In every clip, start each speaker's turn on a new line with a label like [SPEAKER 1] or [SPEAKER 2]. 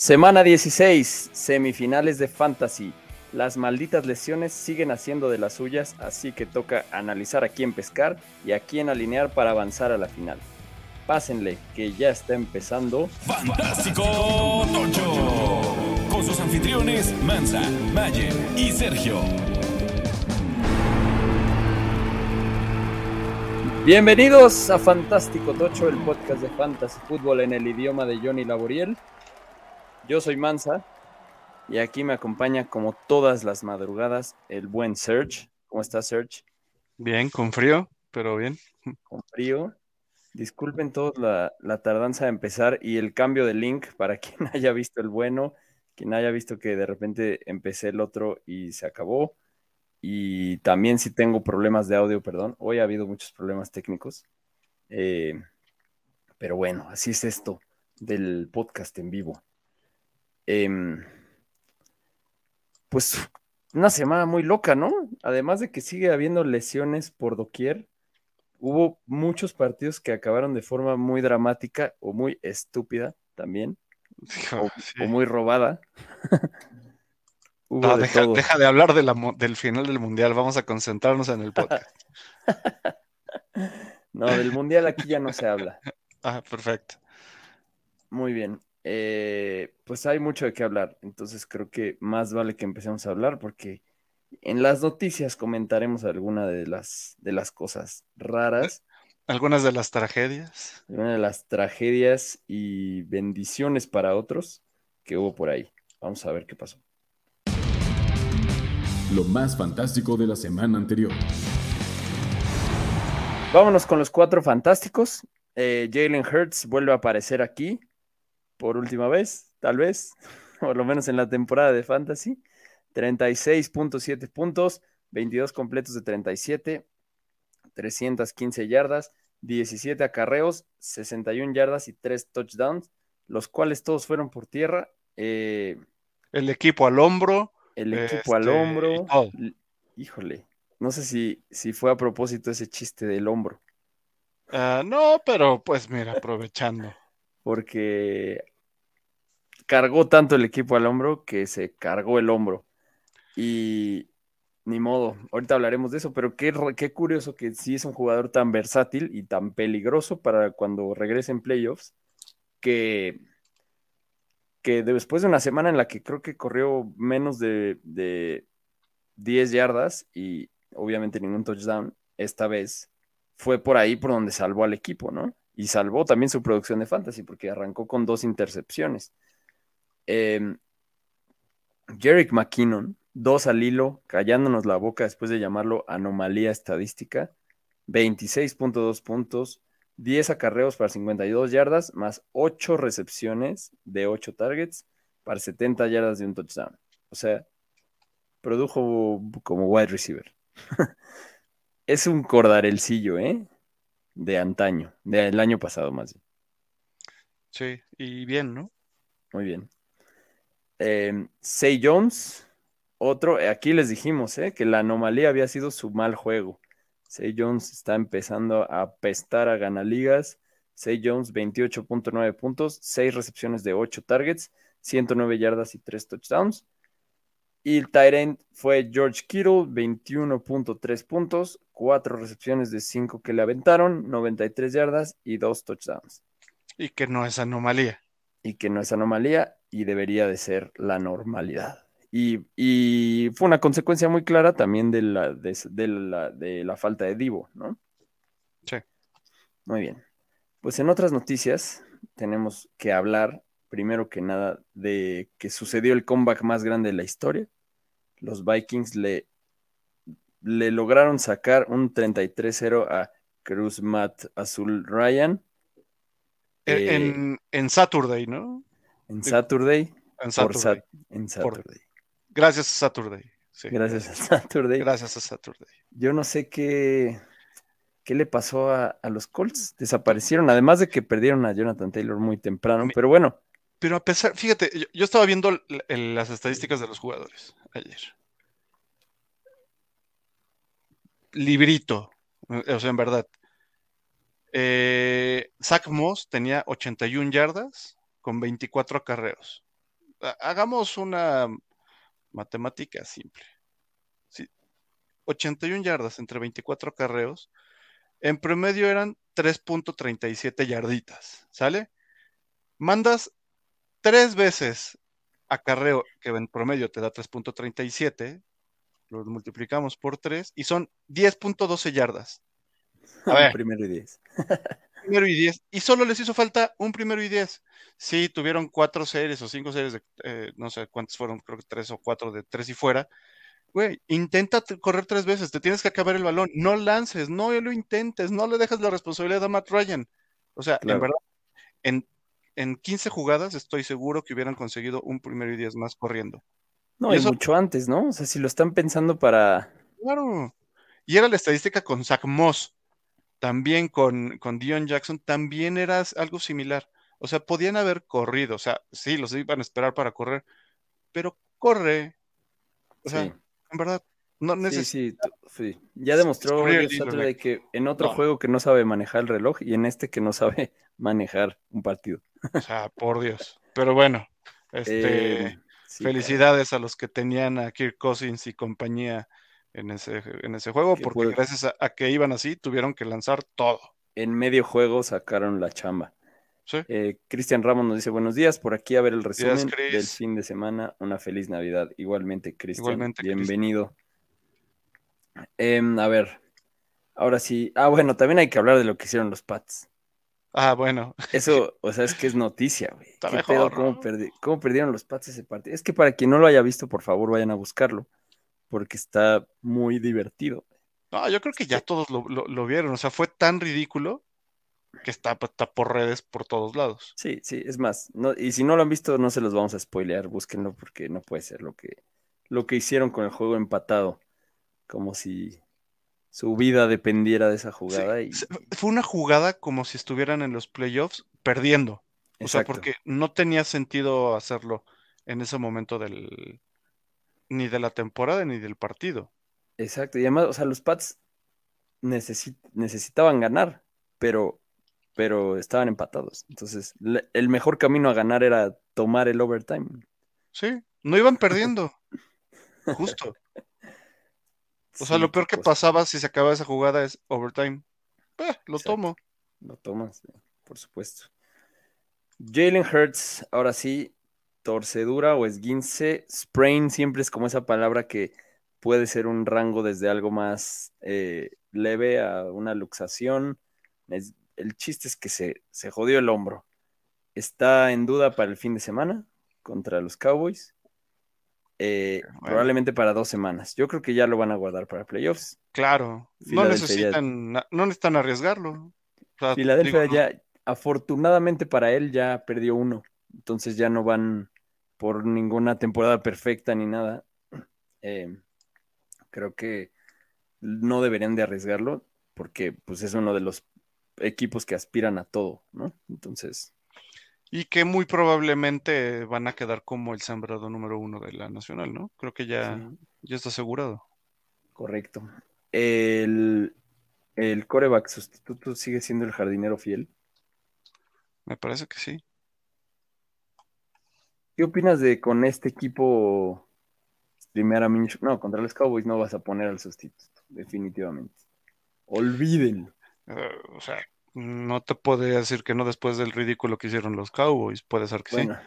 [SPEAKER 1] Semana 16, semifinales de Fantasy. Las malditas lesiones siguen haciendo de las suyas, así que toca analizar a quién pescar y a quién alinear para avanzar a la final. Pásenle, que ya está empezando.
[SPEAKER 2] Fantástico Tocho. Con sus anfitriones Mansa, Mayer y Sergio.
[SPEAKER 1] Bienvenidos a Fantástico Tocho, el podcast de Fantasy Fútbol en el idioma de Johnny Laboriel. Yo soy Mansa y aquí me acompaña como todas las madrugadas el buen Serge. ¿Cómo estás, Serge?
[SPEAKER 3] Bien, con frío, pero bien.
[SPEAKER 1] Con frío. Disculpen todos la, la tardanza de empezar y el cambio de link para quien haya visto el bueno, quien haya visto que de repente empecé el otro y se acabó. Y también si tengo problemas de audio, perdón. Hoy ha habido muchos problemas técnicos. Eh, pero bueno, así es esto del podcast en vivo. Em, pues una semana muy loca, ¿no? Además de que sigue habiendo lesiones por doquier, hubo muchos partidos que acabaron de forma muy dramática o muy estúpida también, o,
[SPEAKER 3] Sí.
[SPEAKER 1] o muy robada. Hubo
[SPEAKER 3] No,
[SPEAKER 1] de
[SPEAKER 3] deja, de hablar de la mu- del final del mundial, vamos a concentrarnos en el podcast.
[SPEAKER 1] No, del mundial aquí ya no se habla.
[SPEAKER 3] Ah, perfecto.
[SPEAKER 1] Muy bien. Eh, pues hay mucho de qué hablar, entonces creo que más vale que empecemos a hablar porque en las noticias comentaremos alguna de las, de las cosas raras,
[SPEAKER 3] Algunas de las tragedias.
[SPEAKER 1] una de las tragedias y bendiciones para otros que hubo por ahí. Vamos a ver qué pasó.
[SPEAKER 2] Lo más fantástico de la semana anterior.
[SPEAKER 1] Vámonos con los cuatro fantásticos. Eh, Jalen Hurts vuelve a aparecer aquí por última vez, tal vez, por lo menos en la temporada de Fantasy. 36.7 puntos, 22 completos de 37, 315 yardas, 17 acarreos, 61 yardas y 3 touchdowns, los cuales todos fueron por tierra. Eh,
[SPEAKER 3] El equipo al hombro.
[SPEAKER 1] el equipo al
[SPEAKER 3] Este,
[SPEAKER 1] hombro. Híjole, no sé si, si fue a propósito ese chiste del hombro.
[SPEAKER 3] Ah, no, pero pues mira, aprovechando.
[SPEAKER 1] Porque cargó tanto el equipo al hombro que se cargó el hombro. Y ni modo, ahorita hablaremos de eso, pero qué, qué curioso que sí es un jugador tan versátil y tan peligroso para cuando regrese en playoffs, que, que después de una semana en la que creo que corrió menos de, de 10 yardas y obviamente ningún touchdown, esta vez fue por ahí por donde salvó al equipo, ¿no? Y salvó también su producción de fantasy porque arrancó con dos intercepciones. Eh, Jerick McKinnon, dos al hilo, callándonos la boca después de llamarlo anomalía estadística, 26.2 puntos, 10 acarreos para 52 yardas, más 8 recepciones de 8 targets para 70 yardas de un touchdown. O sea, produjo como wide receiver. es un cordarelcillo, ¿eh? De antaño, del año pasado más bien.
[SPEAKER 3] Sí, y bien, ¿no?
[SPEAKER 1] Muy bien. Eh, Say Jones, otro, eh, aquí les dijimos eh, que la anomalía había sido su mal juego. Say Jones está empezando a apestar a ganaligas. Say Jones, 28.9 puntos, 6 recepciones de 8 targets, 109 yardas y 3 touchdowns. Y el tight end fue George Kittle, 21.3 puntos, 4 recepciones de 5 que le aventaron, 93 yardas y 2 touchdowns
[SPEAKER 3] Y que no es anomalía.
[SPEAKER 1] y que no es anomalía y debería de ser la normalidad. Y, y fue una consecuencia muy clara también de la, de, de la, de la falta de Divo, ¿no?
[SPEAKER 3] Sí.
[SPEAKER 1] Muy bien. Pues en otras noticias tenemos que hablar, primero que nada, de que sucedió el comeback más grande de la historia. Los Vikings le, le lograron sacar un 33-0 a Cruz Matt Azul Ryan
[SPEAKER 3] En,
[SPEAKER 1] Eh,
[SPEAKER 3] en, en Saturday, ¿no?
[SPEAKER 1] en. Saturday.
[SPEAKER 3] En Saturday.
[SPEAKER 1] Sat- en Saturday.
[SPEAKER 3] Gracias a Saturday. Sí,
[SPEAKER 1] Gracias a Saturday.
[SPEAKER 3] Gracias a Saturday.
[SPEAKER 1] Yo no sé qué, qué le pasó a, a los Colts. Desaparecieron, además de que perdieron a Jonathan Taylor muy temprano.
[SPEAKER 3] Mi-
[SPEAKER 1] Pero bueno,
[SPEAKER 3] Pero a pesar, fíjate, yo, yo estaba viendo el- las estadísticas de los jugadores ayer. Librito, eh, o sea, en verdad. Eh, Zach Moss tenía 81 yardas con 24 acarreos. ha- hagamos una matemática simple. Sí, 81 yardas entre 24 carreos. En promedio eran 3.37 yarditas, ¿sale? Mandas tres veces acarreo, que en promedio te da 3.37, lo multiplicamos por 3 y son 10.12 yardas. A ver.
[SPEAKER 1] Primero y diez.
[SPEAKER 3] Primero y 10. Y solo les hizo falta un primero y 10. Sí, tuvieron cuatro series o cinco series de, eh, no sé cuántos fueron, creo que tres o cuatro de tres y fuera. Güey, intenta correr tres veces, te tienes que acabar el balón, no lances, no lo intentes, no le dejas la responsabilidad a Matt Ryan. O sea,
[SPEAKER 1] Claro.
[SPEAKER 3] en verdad, en, en 15 jugadas estoy seguro que hubieran conseguido un primero y 10 más corriendo.
[SPEAKER 1] No,
[SPEAKER 3] Y eso-
[SPEAKER 1] mucho antes, ¿no? O sea, si lo están pensando para.
[SPEAKER 3] Claro. Y era la estadística con Zach Moss, también con, con Dion Jackson, también era algo similar. O sea, podían haber corrido, o sea, sí, los iban a esperar para correr, pero corre. O sea,
[SPEAKER 1] Sí.
[SPEAKER 3] en verdad, no
[SPEAKER 1] Sí,
[SPEAKER 3] necesitas.
[SPEAKER 1] sí, tú- sí. Ya demostró Saturday que en otro
[SPEAKER 3] No.
[SPEAKER 1] juego que no sabe manejar el reloj y en este que no sabe manejar un partido.
[SPEAKER 3] O sea, por Dios. Pero bueno, este,
[SPEAKER 1] Eh, sí,
[SPEAKER 3] felicidades a los que tenían a Kirk Cousins y compañía en ese, en ese juego,
[SPEAKER 1] Que
[SPEAKER 3] porque gracias a, a que iban así, tuvieron que lanzar todo.
[SPEAKER 1] En medio juego sacaron la chamba.
[SPEAKER 3] ¿sí?
[SPEAKER 1] Eh, Cristian Ramos nos dice buenos días, por aquí a ver el resumen del fin de semana. Una feliz Navidad. Igualmente, Cristian. Bienvenido. Em, a ver, ahora sí. Ah, bueno, también hay que hablar de lo que hicieron los Pats.
[SPEAKER 3] Ah, bueno.
[SPEAKER 1] Eso, o sea, es que es noticia, güey.
[SPEAKER 3] Está
[SPEAKER 1] ¿Qué
[SPEAKER 3] mejor,
[SPEAKER 1] pedo? ¿Cómo, perdi- cómo perdieron los Pats ese partido? Es que para quien no lo haya visto, por favor, vayan a buscarlo, porque está muy divertido.
[SPEAKER 3] No, yo creo que ya todos lo, lo- lo vieron. O sea, fue tan ridículo que está, está por redes por todos lados.
[SPEAKER 1] Sí, sí, es más, no, y si no lo han visto, no se los vamos a spoilear, búsquenlo porque no puede ser lo que, lo que hicieron con el juego empatado, como si su vida dependiera de esa jugada. y,
[SPEAKER 3] Fue una jugada como si estuvieran en los playoffs perdiendo. O sea, porque no tenía sentido hacerlo en ese momento del ni de la temporada ni del partido.
[SPEAKER 1] Exacto, y además, o sea, los Pats necesi- necesitaban ganar, pero, pero estaban empatados. Entonces, el mejor camino a ganar era tomar el overtime.
[SPEAKER 3] Sí, no iban perdiendo. Justo. O sea,
[SPEAKER 1] Sí,
[SPEAKER 3] lo peor que
[SPEAKER 1] cosa.
[SPEAKER 3] pasaba si se acababa esa jugada es overtime. Eh, lo
[SPEAKER 1] Exacto.
[SPEAKER 3] tomo.
[SPEAKER 1] Lo tomas, por supuesto. Jalen Hurts, ahora sí, torcedura o esguince. Sprain siempre es como esa palabra que puede ser un rango desde algo más eh, leve a una luxación. Es- el chiste es que se, se jodió el hombro. Está en duda para el fin de semana contra los Cowboys. Eh,
[SPEAKER 3] Bueno.
[SPEAKER 1] Probablemente para dos semanas. Yo creo que ya lo van a guardar para playoffs.
[SPEAKER 3] Claro. No
[SPEAKER 1] ya-
[SPEAKER 3] necesitan, no necesitan arriesgarlo. O sea,
[SPEAKER 1] Filadelfia
[SPEAKER 3] digo, no-
[SPEAKER 1] ya, afortunadamente para él, ya perdió uno. Entonces ya no van por ninguna temporada perfecta ni nada. Eh, creo que no deberían de arriesgarlo porque pues es uno de los equipos que aspiran a todo, ¿no? Entonces,
[SPEAKER 3] Y que muy probablemente van a quedar como el sembrado número uno de la nacional, ¿no? Creo que ya,
[SPEAKER 1] sí,
[SPEAKER 3] ya está asegurado.
[SPEAKER 1] correcto. El, el coreback sustituto sigue siendo el jardinero fiel.
[SPEAKER 3] Me parece que sí.
[SPEAKER 1] ¿Qué opinas de con este equipo streamear a Minshew? No, contra los Cowboys no vas a poner al sustituto, definitivamente. Olvídenlo.
[SPEAKER 3] Eh, o sea, no te podría decir que no después del ridículo que hicieron los Cowboys. Puede ser que sí.
[SPEAKER 1] Bueno,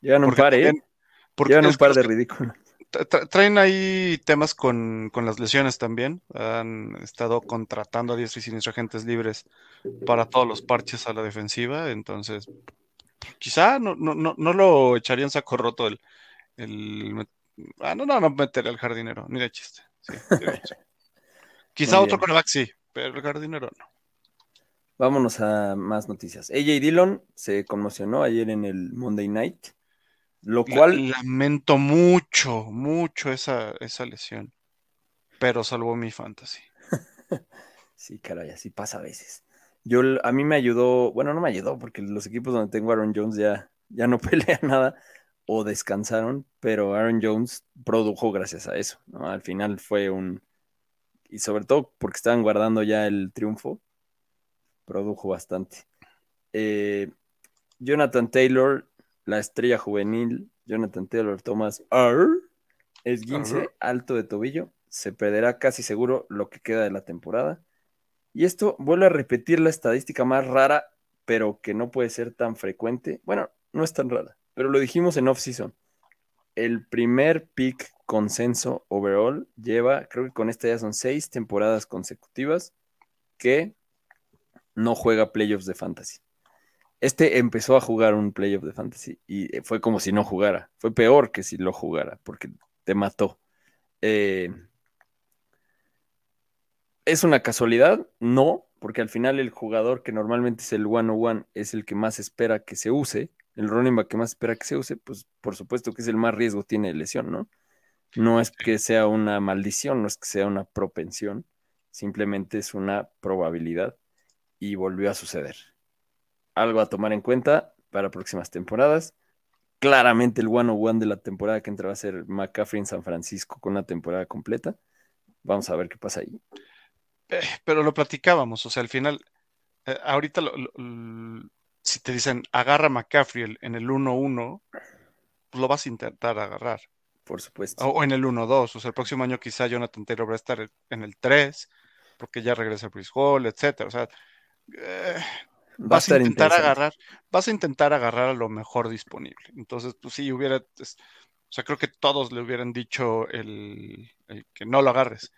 [SPEAKER 1] llegan un
[SPEAKER 3] Porque
[SPEAKER 1] par, ¿eh?
[SPEAKER 3] es
[SPEAKER 1] un par de ridículos.
[SPEAKER 3] tra- tra- traen ahí temas con, con las lesiones también. Han estado contratando a diestra y siniestra agentes libres para todos los parches a la defensiva. Entonces, quizá no, no, no, no lo echarían saco roto el, el ah, no, no, no meter al jardinero, ni de chiste. Sí, sí. Quizá otro coreback sí, pero el jardinero no.
[SPEAKER 1] Vámonos a más noticias. AJ Dillon se conmocionó ayer en el Monday Night, lo cual
[SPEAKER 3] lamento mucho, mucho esa, esa lesión, pero salvó mi fantasy.
[SPEAKER 1] Sí, caray, así pasa a veces. Yo, a mí me ayudó, bueno, no me ayudó porque los equipos donde tengo a Aaron Jones ya, ya no pelean nada o descansaron, pero Aaron Jones produjo gracias a eso, ¿no? Al final fue un, y sobre todo porque estaban guardando ya el triunfo, produjo bastante. Eh, Jonathan Taylor, la estrella juvenil, Jonathan Taylor Thomas R. Esguince
[SPEAKER 3] Arr.
[SPEAKER 1] alto de tobillo. Se perderá casi seguro lo que queda de la temporada. Y esto vuelve a repetir la estadística más rara, pero que no puede ser tan frecuente. Bueno, no es tan rara, pero lo dijimos en off-season. El primer pick consenso overall lleva, creo que con esta ya son seis temporadas consecutivas que no juega playoffs de fantasy. Este empezó a jugar un playoff de fantasy y fue como si no jugara. Fue peor que si lo jugara, porque te mató. Eh, ¿Es una casualidad? No, porque al final el jugador que normalmente es el one-on-one es el que más espera que se use, el running back que más espera que se use, pues por supuesto que es el más riesgo tiene de lesión, ¿no? No es que sea una maldición, no es que sea una propensión, simplemente es una probabilidad y volvió a suceder. Algo a tomar en cuenta para próximas temporadas. Claramente el one-on-one de la temporada que entra va a ser McCaffrey en San Francisco con una temporada completa. Vamos a ver qué pasa ahí.
[SPEAKER 3] Eh, pero lo platicábamos, o sea, al final, eh, ahorita lo- si te dicen agarra a McCaffrey en el 1-1, pues lo vas a intentar agarrar.
[SPEAKER 1] Por supuesto.
[SPEAKER 3] O, o en el 1-2, o sea, el próximo año quizá Jonathan Taylor va a estar en el 3, porque ya regresa Chris Hall, etcétera. O sea, eh,
[SPEAKER 1] Va
[SPEAKER 3] vas a intentar agarrar, vas a intentar agarrar a lo mejor disponible. Entonces, pues sí, hubiera, es- o sea, creo que todos le hubieran dicho el, el que no lo agarres.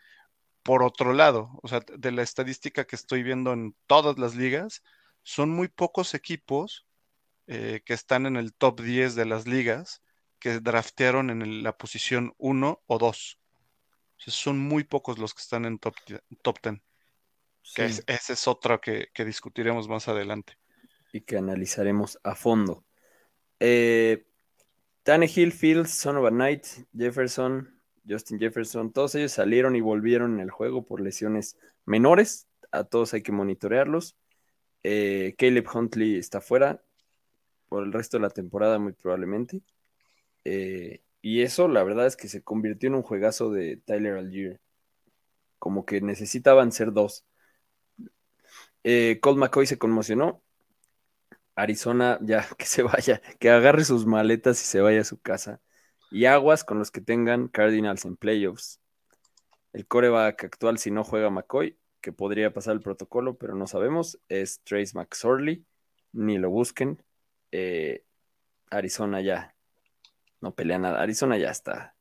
[SPEAKER 3] Por otro lado, o sea, de la estadística que estoy viendo en todas las ligas, son muy pocos equipos eh, que están en el top 10 de las ligas que draftearon en el- la posición 1 o 2. O sea, son muy pocos los que están en top, top 10. Que es- ese es que, que discutiremos más adelante.
[SPEAKER 1] y que analizaremos a fondo. Eh, Tannehill, Fields, Son of a Knight, Jefferson, Justin Jefferson, todos ellos salieron y volvieron en el juego por lesiones menores. A todos hay que monitorearlos. Eh, Caleb Huntley está fuera por el resto de la temporada, muy probablemente. Eh, y eso, la verdad, es que se convirtió en un juegazo de Tyler Algier. Como que necesitaban ser dos. Eh, Colt McCoy se conmocionó. Arizona, ya que se vaya, que agarre sus maletas y se vaya a su casa. Y aguas con los que tengan Cardinals en playoffs. El coreback actual, si no juega McCoy, que podría pasar el protocolo, pero no sabemos, es Trace McSorley. Ni lo busquen. Eh, Arizona ya no pelea nada. Arizona ya está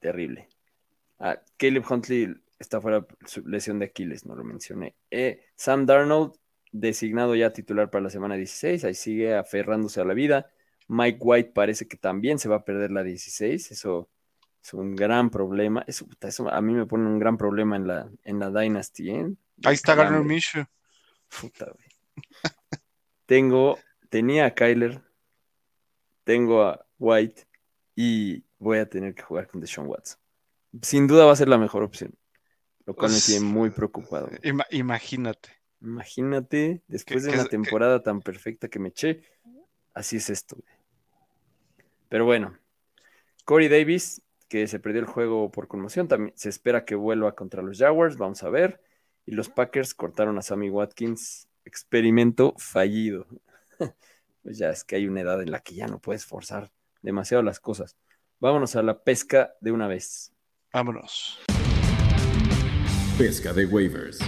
[SPEAKER 1] terrible. Ah, Caleb Huntley está fuera por su lesión de Aquiles, no lo mencioné. Eh, Sam Darnold, designado ya titular para la semana 16, ahí sigue aferrándose a la vida. Mike White parece que también se va a perder la 16, eso es un gran problema. Eso, a mí me pone un gran problema en la, en la Dynasty. ¿eh?
[SPEAKER 3] Ahí está Garner. Minshew.
[SPEAKER 1] Puta, güey. Tengo, tenía a Kyler, tengo a White y voy a tener que jugar con Deshaun Watson. Sin duda va a ser la mejor opción, lo cual me
[SPEAKER 3] Pues,
[SPEAKER 1] tiene muy preocupado.
[SPEAKER 3] Ima- imagínate.
[SPEAKER 1] Imagínate, después de una temporada tan perfecta que me eché, así es esto. güey. Pero bueno, Corey Davis, que se perdió el juego por conmoción, también se espera que vuelva contra los Jaguars, vamos a ver. Y los Packers cortaron a Sammy Watkins, experimento fallido. Pues ya es que hay una edad en la que ya no puedes forzar demasiado las cosas. Vámonos a la pesca de una vez.
[SPEAKER 3] Vámonos.
[SPEAKER 2] Pesca de waivers.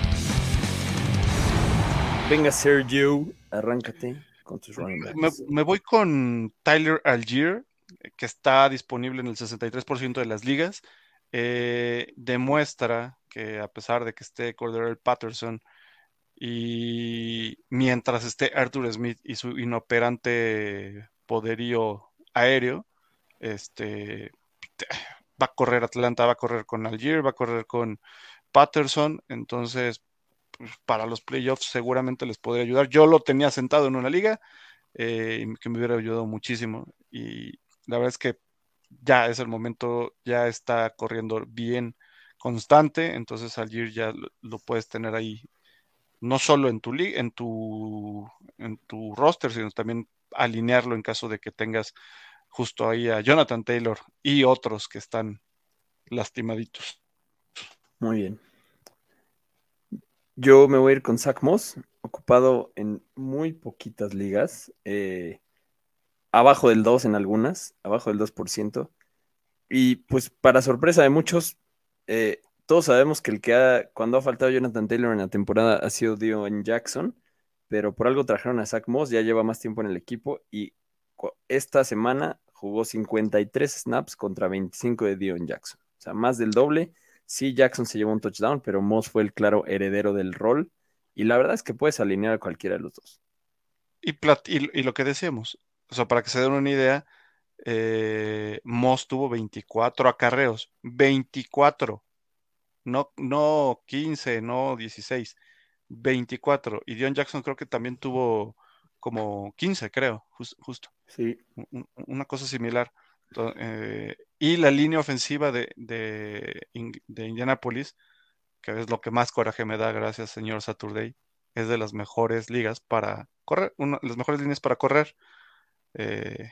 [SPEAKER 1] Venga, Sergio, arráncate con tus running backs.
[SPEAKER 3] Me, me voy con Tyler Algier, que está disponible en el 63% de las ligas. Eh, demuestra que a pesar de que esté Cordero Patterson y mientras esté Arthur Smith y su inoperante poderío aéreo, este va a correr Atlanta, va a correr con Algier, va a correr con Patterson, entonces pues, para los playoffs seguramente les podría ayudar. Yo lo tenía sentado en una liga eh, que me hubiera ayudado muchísimo y la verdad es que ya es el momento, ya está corriendo bien constante, entonces Algier ya lo, lo puedes tener ahí no solo en tu liga, en tu en tu roster, sino también alinearlo en caso de que tengas justo ahí a Jonathan Taylor y otros que están lastimaditos.
[SPEAKER 1] Muy bien. Yo me voy a ir con Zach Moss, ocupado en muy poquitas ligas. Eh, abajo del 2 en algunas, abajo del 2%. Y pues para sorpresa de muchos, eh, todos sabemos que el que ha, cuando ha faltado Jonathan Taylor en la temporada ha sido Dion Jackson, pero por algo trajeron a Zach Moss, ya lleva más tiempo en el equipo y esta semana jugó 53 snaps contra 25 de Dion Jackson. O sea, más del doble. Sí, Jackson se llevó un touchdown, pero Moss fue el claro heredero del rol. Y la verdad es que puedes alinear a cualquiera de los dos.
[SPEAKER 3] Y, y, lo que decíamos, o sea, para que se den una idea, eh, Moss tuvo 24 acarreos. 24. No, no 15, no 16. 24. Y Dion Jackson creo que también tuvo como 15, creo, justo.
[SPEAKER 1] Sí.
[SPEAKER 3] Una cosa similar. Eh, y la línea ofensiva de, de, de, Indianapolis, que es lo que más coraje me da, gracias señor Saturday, es de las mejores ligas para correr, una, las mejores líneas para correr. Eh,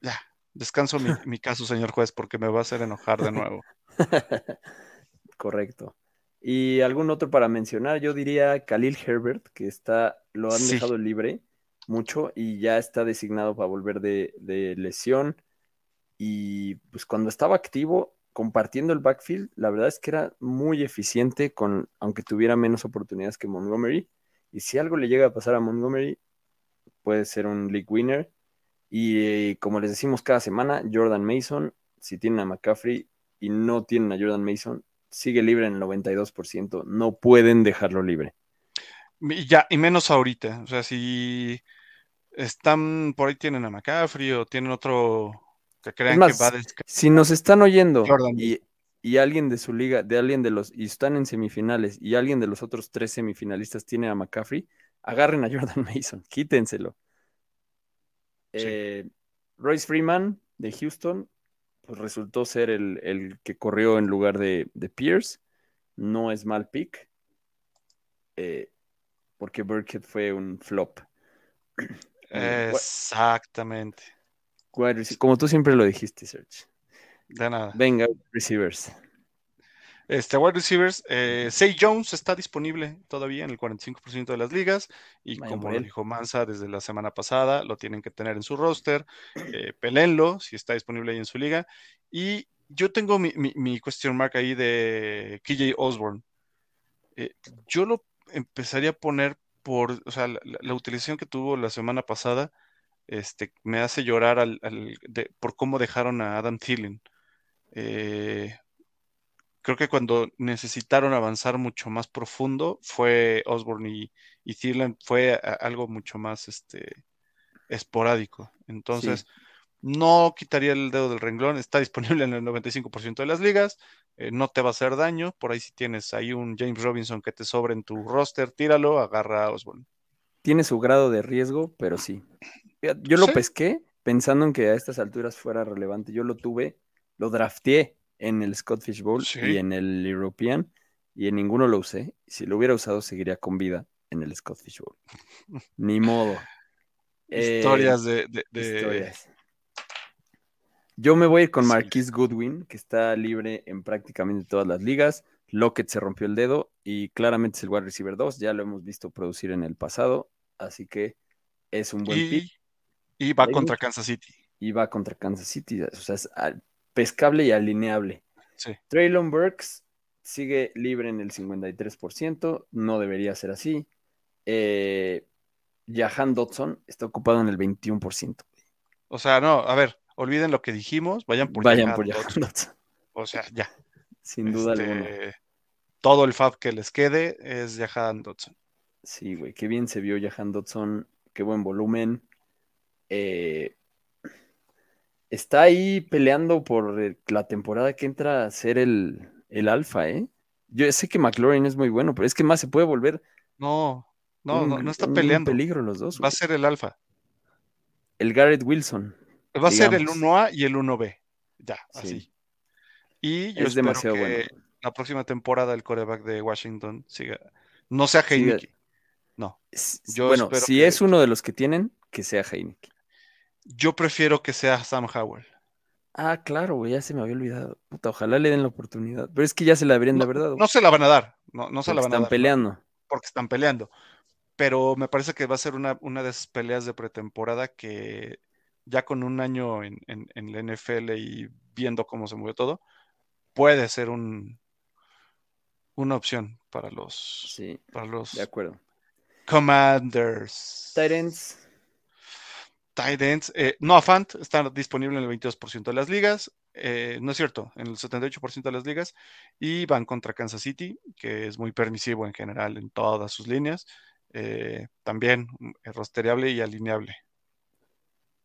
[SPEAKER 3] ya, descanso mi, mi caso, señor juez, porque me va a hacer enojar de nuevo.
[SPEAKER 1] Correcto. Y algún otro para mencionar, yo diría Khalil Herbert, que está, lo han dejado libre mucho y ya está designado para volver de, lesión. Y pues cuando estaba activo, compartiendo el backfield, la verdad es que era muy eficiente, con, aunque tuviera menos oportunidades que Montgomery. Y si algo le llega a pasar a Montgomery, puede ser un league winner. Y como les decimos cada semana, Jordan Mason, si tienen a McCaffrey y no tienen a Jordan Mason, sigue libre en el 92%. No pueden dejarlo libre.
[SPEAKER 3] Y ya, y menos ahorita. O sea, si están por ahí tienen a McCaffrey o tienen otro que crean que va a
[SPEAKER 1] Si nos están oyendo y, y, alguien de su liga, de alguien de los, y están en semifinales, y alguien de los otros tres semifinalistas tiene a McCaffrey, agarren a Jordan Mason, quítenselo. Eh, Royce Freeman de Houston pues resultó ser el, que corrió en lugar de, Pierce. No es mal pick, eh, porque Burkhead fue un flop.
[SPEAKER 3] Exactamente.
[SPEAKER 1] Como tú siempre lo dijiste, Serge.
[SPEAKER 3] De nada.
[SPEAKER 1] Venga, receivers.
[SPEAKER 3] Este wide receivers, eh, Say Jones está disponible todavía en el 45% de las ligas y como lo dijo Mansa desde la semana pasada, lo tienen que tener en su roster, eh, pelenlo si está disponible ahí en su liga. Y yo tengo mi, mi, question mark ahí de KJ Osborne. Eh, yo lo empezaría a poner por, o sea, la, utilización que tuvo la semana pasada, este, me hace llorar al, por cómo dejaron a Adam Thielen. Eh, creo que cuando necesitaron avanzar mucho más profundo fue Osborne y, y Thielen fue algo mucho más este, esporádico. Entonces, no quitaría el dedo del renglón, está disponible en el 95% de las ligas, eh, no te va a hacer daño, por ahí si tienes ahí un James Robinson que te sobre en tu roster, tíralo, agarra a Osborne.
[SPEAKER 1] Tiene su grado de riesgo, pero sí. Yo lo pesqué pensando en que a estas alturas fuera relevante. Yo lo tuve, lo drafteé en el Scott Fish Bowl y en el European y en ninguno lo usé. Si lo hubiera usado, seguiría con vida en el Scott Fish Bowl. Ni modo.
[SPEAKER 3] Historias eh, de,
[SPEAKER 1] Yo me voy a ir con Marquise Goodwin, que está libre en prácticamente todas las ligas. Lockett se rompió el dedo y claramente es el wide receiver 2. Ya lo hemos visto producir en el pasado, así que es un buen pick.
[SPEAKER 3] Y va contra Kansas City.
[SPEAKER 1] Y va contra Kansas City. O sea, es pescable y alineable. Traylon Burks sigue libre en el 53%, no debería ser así. Eh, Jahan Dodson está ocupado en el 21%.
[SPEAKER 3] O sea, no, a ver, olviden lo que dijimos, vayan por
[SPEAKER 1] Vayan por.
[SPEAKER 3] O sea, ya.
[SPEAKER 1] Sin duda
[SPEAKER 3] este,
[SPEAKER 1] alguna.
[SPEAKER 3] Todo el fab que les quede es Jahan Dodson.
[SPEAKER 1] Sí, güey, qué bien se vio Jahan Dodson, qué buen volumen. Eh, está ahí peleando por eh, la temporada que entra a ser el, el alfa, ¿eh? Yo sé que McLaurin es muy bueno, pero es que más se puede volver.
[SPEAKER 3] No, no, no, está peleando.
[SPEAKER 1] peligro los dos.
[SPEAKER 3] Va a ser el alfa.
[SPEAKER 1] El Garrett Wilson.
[SPEAKER 3] Va a ser el 1A y el 1B. Ya, así. Y yo es demasiado que bueno. la próxima temporada el coreback de Washington siga. No sea Heineken. No.
[SPEAKER 1] bueno, si es uno de los que tienen, que sea Heineken.
[SPEAKER 3] Yo prefiero que sea Sam Howell.
[SPEAKER 1] Ah, claro, güey, ya se me había olvidado. Puta, ojalá le den la oportunidad. Pero es que ya se la habrían de verdad.
[SPEAKER 3] No se la van a dar. No, no se la van
[SPEAKER 1] a dar. Están peleando.
[SPEAKER 3] Porque están peleando. pero me parece que va a ser una, una de esas peleas de pretemporada que ya con un año en, en, en la NFL y viendo cómo se mueve todo, puede ser un, una opción para los,
[SPEAKER 1] Sí,
[SPEAKER 3] para los
[SPEAKER 1] de acuerdo.
[SPEAKER 3] Commanders.
[SPEAKER 1] Titans,
[SPEAKER 3] Tight ends. Eh, Noah Fant está disponible en el 22% de las ligas. Eh, no es cierto, en el 78% de las ligas. Y van contra Kansas City, que es muy permisivo en general en todas sus líneas. Eh, también eh, rostereable y alineable.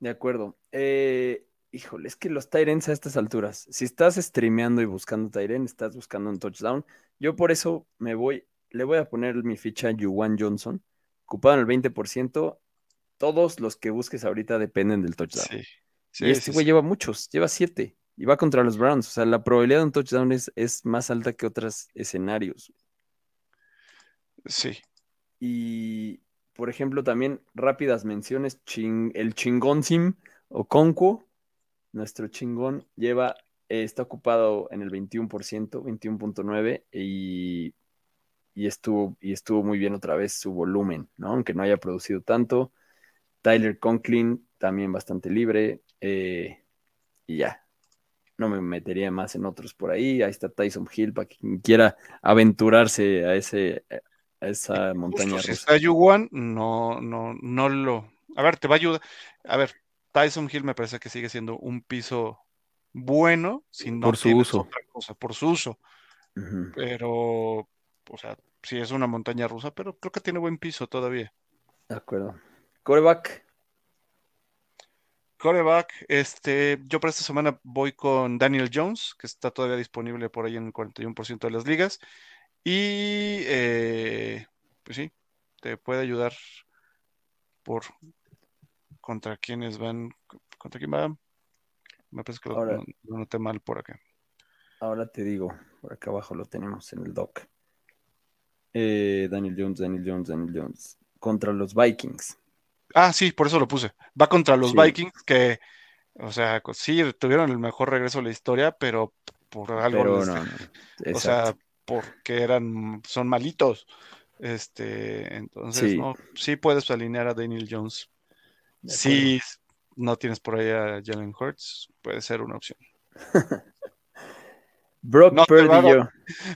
[SPEAKER 1] De acuerdo. Eh, híjole, es que los Tyrants a estas alturas, si estás streameando y buscando Tyrant, estás buscando un touchdown. Yo por eso me voy, le voy a poner mi ficha a Juwan Johnson, ocupado en el 20%. Todos los que busques ahorita dependen del touchdown.
[SPEAKER 3] Sí.
[SPEAKER 1] y
[SPEAKER 3] Sí,
[SPEAKER 1] este güey
[SPEAKER 3] sí.
[SPEAKER 1] lleva muchos, lleva siete. Y va contra los Browns. O sea, la probabilidad de un touchdown es, es más alta que otros escenarios.
[SPEAKER 3] Sí.
[SPEAKER 1] Y, por ejemplo, también rápidas menciones, el chingón Sim o Conquo, nuestro chingón, lleva, eh, está ocupado en el 21%, 21.9% y, y, estuvo, y estuvo muy bien otra vez su volumen, ¿no? Aunque no haya producido tanto. Tyler Conklin también bastante libre eh, y ya. No me metería más en otros por ahí. Ahí está Tyson Hill para quien quiera aventurarse a ese a esa montaña
[SPEAKER 3] Justo, si
[SPEAKER 1] rusa.
[SPEAKER 3] está Yuwan, no, no, no lo. A ver, te va a ayudar. A ver, Tyson Hill me parece que sigue siendo un piso bueno si no
[SPEAKER 1] Por su uso.
[SPEAKER 3] otra cosa, por su uso. Pero, o sea, sí es una montaña rusa, pero creo que tiene buen piso todavía.
[SPEAKER 1] De acuerdo. Coreback,
[SPEAKER 3] Coreback, este, yo para esta semana voy con Daniel Jones, que está todavía disponible por ahí en el 41% de las ligas. Y, eh, pues sí, te puede ayudar por contra quienes van, contra quién va. Me parece que lo,
[SPEAKER 1] Ahora-
[SPEAKER 3] lo- noté mal por acá.
[SPEAKER 1] ahora te digo, por acá abajo lo tenemos en el doc. Eh, Daniel Jones, Daniel Jones, Daniel Jones. Contra los Vikings.
[SPEAKER 3] Ah, sí, por eso lo puse. Va contra los
[SPEAKER 1] Sí.
[SPEAKER 3] Vikings que, o sea, sí, tuvieron el mejor regreso de la historia, pero por algo
[SPEAKER 1] Pero
[SPEAKER 3] les-
[SPEAKER 1] no, no.
[SPEAKER 3] O sea. Porque eran, son malitos. Este, entonces,
[SPEAKER 1] Sí.
[SPEAKER 3] no, sí puedes alinear a Daniel Jones. Si no tienes por ahí a Jalen Hurts, puede ser una opción.
[SPEAKER 1] Brock
[SPEAKER 3] No
[SPEAKER 1] Purdy
[SPEAKER 3] dar-
[SPEAKER 1] yo.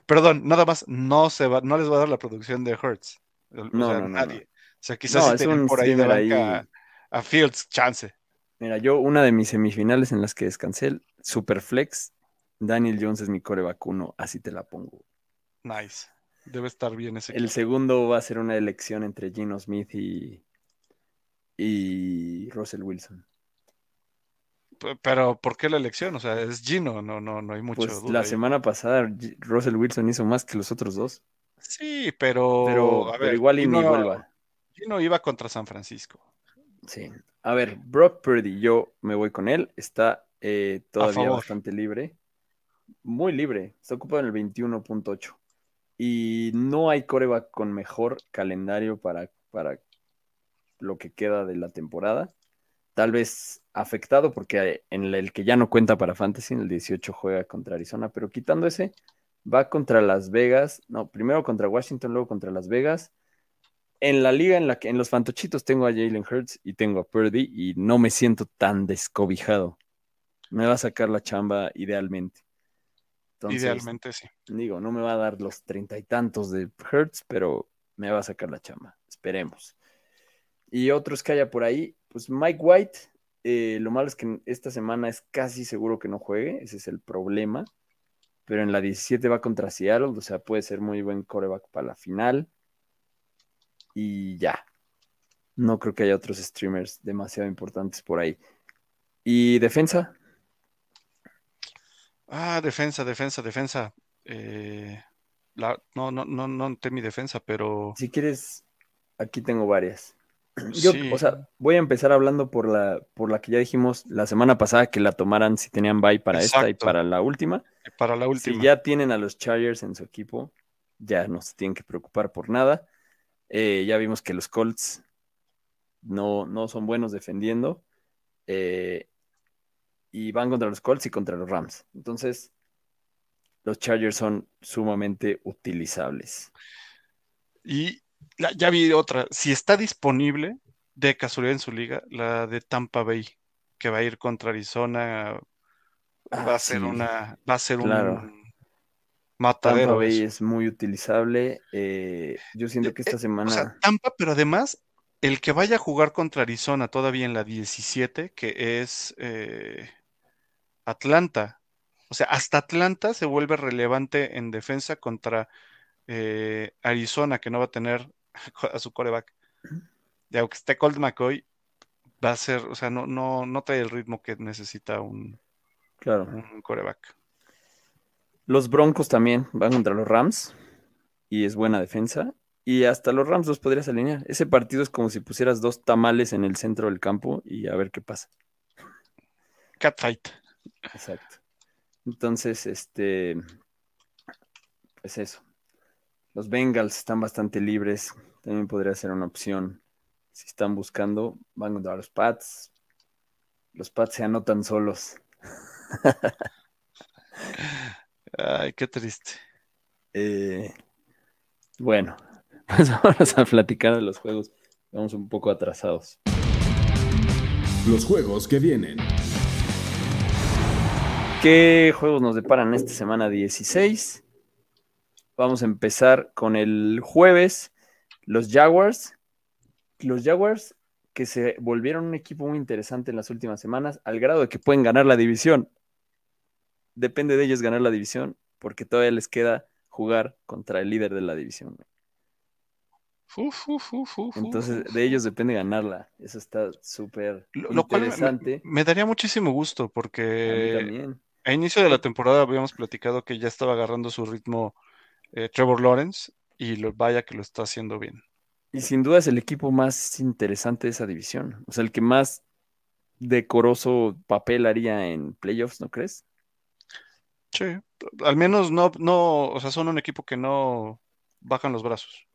[SPEAKER 3] Perdón, nada más, no se va, no les va a dar la producción de Hurts. O
[SPEAKER 1] No,
[SPEAKER 3] sea,
[SPEAKER 1] no, no,
[SPEAKER 3] nadie. O sea, quizás si tienen por ahí de
[SPEAKER 1] ahí.
[SPEAKER 3] banca a, a Fields, chance.
[SPEAKER 1] Mira, yo una de mis semifinales en las que descansé, Superflex, Daniel Jones es mi coreback uno, así te la pongo.
[SPEAKER 3] Nice. Debe estar bien ese
[SPEAKER 1] El
[SPEAKER 3] equipo.
[SPEAKER 1] segundo va a ser una elección entre Gino Smith y, y Russell Wilson.
[SPEAKER 3] Pero, ¿por qué la elección? O sea, es Gino, no, no, no hay mucho
[SPEAKER 1] Pues
[SPEAKER 3] duda
[SPEAKER 1] la
[SPEAKER 3] ahí.
[SPEAKER 1] semana pasada Russell Wilson hizo más que los otros dos,
[SPEAKER 3] Sí, pero,
[SPEAKER 1] pero,
[SPEAKER 3] a
[SPEAKER 1] pero
[SPEAKER 3] ver,
[SPEAKER 1] igual y ni
[SPEAKER 3] Gino-
[SPEAKER 1] vuelva.
[SPEAKER 3] Gino iba contra San Francisco.
[SPEAKER 1] Sí. A ver, Brock Purdy, yo me voy con él. Está eh, todavía bastante libre. Muy libre. Está ocupado en el 21.8. Y no hay coreback con mejor calendario para, para lo que queda de la temporada. Tal vez afectado porque en el que ya no cuenta para Fantasy, en el 18 juega contra Arizona, pero quitando ese, va contra Las Vegas. No, primero contra Washington, luego contra Las Vegas. En la liga, en la que en los fantochitos tengo a Jalen Hurts y tengo a Purdy y no me siento tan descobijado. Me va a sacar la chamba idealmente. Entonces,
[SPEAKER 3] Idealmente sí.
[SPEAKER 1] digo, no me va a dar los treinta y tantos de Hurts, pero me va a sacar la chamba. Esperemos. Y otros que haya por ahí, pues Mike White, eh, lo malo es que esta semana es casi seguro que no juegue, ese es el problema. Pero en la 17 va contra Seattle, o sea, puede ser muy buen coreback para la final. Y ya. No creo que haya otros streamers demasiado importantes por ahí. ¿Y defensa?
[SPEAKER 3] Ah, defensa, defensa, defensa. Eh, la, no, no, no, no noté mi defensa, pero
[SPEAKER 1] Si quieres, aquí tengo varias. Yo,
[SPEAKER 3] sí.
[SPEAKER 1] o sea, voy a empezar hablando por la, por la que ya dijimos la semana pasada que la tomaran si tenían bye para esta y para la última.
[SPEAKER 3] para la
[SPEAKER 1] Si
[SPEAKER 3] última.
[SPEAKER 1] ya tienen a los Chargers en su equipo, ya no se tienen que preocupar por nada. Eh, ya vimos que los Colts no, no son buenos defendiendo. eh, y van contra los Colts y contra los Rams. Entonces, los Chargers son sumamente utilizables.
[SPEAKER 3] Y La- ya vi otra. Si está disponible de casualidad en su liga, la de Tampa Bay, que va a ir contra Arizona, va
[SPEAKER 1] Ah,
[SPEAKER 3] a ser
[SPEAKER 1] sí,
[SPEAKER 3] una, va a ser
[SPEAKER 1] claro.
[SPEAKER 3] un
[SPEAKER 1] Tampa
[SPEAKER 3] matadero.
[SPEAKER 1] Bay
[SPEAKER 3] eso.
[SPEAKER 1] es muy utilizable. eh, yo siento que
[SPEAKER 3] Eh,
[SPEAKER 1] esta
[SPEAKER 3] eh,
[SPEAKER 1] semana.
[SPEAKER 3] O sea, Tampa, pero además, el que vaya a jugar contra Arizona todavía en la 17, que es eh, Atlanta. O sea, hasta Atlanta se vuelve relevante en defensa contra eh, Arizona, que no va a tener a su coreback. Y aunque esté Colt McCoy, va a ser, o sea, no, no, no trae el ritmo que necesita un,
[SPEAKER 1] claro.
[SPEAKER 3] un coreback.
[SPEAKER 1] Los Broncos también van contra los Rams. Y es buena defensa. Y hasta los Rams los podrías alinear. Ese partido es como si pusieras dos tamales en el centro del campo y a ver qué pasa.
[SPEAKER 3] Catfight.
[SPEAKER 1] Exacto. Entonces, este, pues eso. Los Bengals están bastante libres. También podría ser una opción. Si están buscando, van contra los Pats. Los Pats se anotan solos.
[SPEAKER 3] Ay, qué triste.
[SPEAKER 1] Eh, bueno, pues vamos a platicar de los juegos. Vamos un poco atrasados.
[SPEAKER 2] Los juegos que vienen.
[SPEAKER 1] ¿Qué juegos nos deparan esta semana 16? Vamos a empezar con el jueves. Los Jaguars. Los Jaguars que se volvieron un equipo muy interesante en las últimas semanas, al grado de que pueden ganar la división. Depende de ellos ganar la división, porque todavía les queda jugar contra el líder de la división.
[SPEAKER 3] Uf, uf, uf, uf,
[SPEAKER 1] Entonces, de ellos depende ganarla. Eso está súper
[SPEAKER 3] Lo, lo cual me-
[SPEAKER 1] interesante.
[SPEAKER 3] me, me daría muchísimo gusto porque a inicio de la temporada habíamos platicado que ya estaba agarrando su ritmo eh, Trevor Lawrence y lo, vaya que lo está haciendo bien.
[SPEAKER 1] Y sin duda es el equipo más interesante de esa división. O sea, el que más decoroso papel haría en playoffs, ¿no crees?
[SPEAKER 3] Sí, al menos no, no, o sea, son un equipo que no bajan los brazos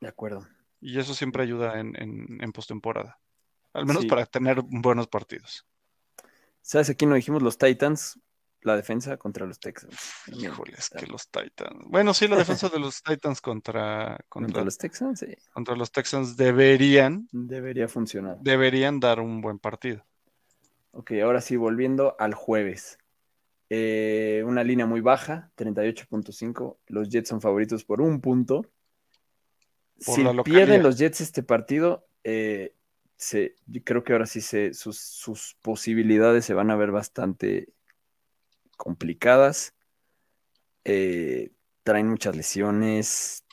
[SPEAKER 1] De acuerdo.
[SPEAKER 3] y eso siempre ayuda en, en, en postemporada, al menos
[SPEAKER 1] Sí.
[SPEAKER 3] para tener buenos partidos.
[SPEAKER 1] ¿Sabes aquí no dijimos los Titans? La defensa contra los Texans.
[SPEAKER 3] Híjole, es que los Titans. Bueno, sí, la defensa de los Titans contra,
[SPEAKER 1] Contra
[SPEAKER 3] contra,
[SPEAKER 1] los Texans, sí.
[SPEAKER 3] contra los Texans deberían,
[SPEAKER 1] Debería funcionar.
[SPEAKER 3] deberían dar un buen partido.
[SPEAKER 1] Ok, ahora sí, volviendo al jueves. Eh, una línea muy baja, 38.5. Los Jets son favoritos por un punto. Si pierden los Jets este partido, eh, se, yo creo que ahora sí se, sus, sus posibilidades se van a ver bastante complicadas. Eh, traen muchas lesiones,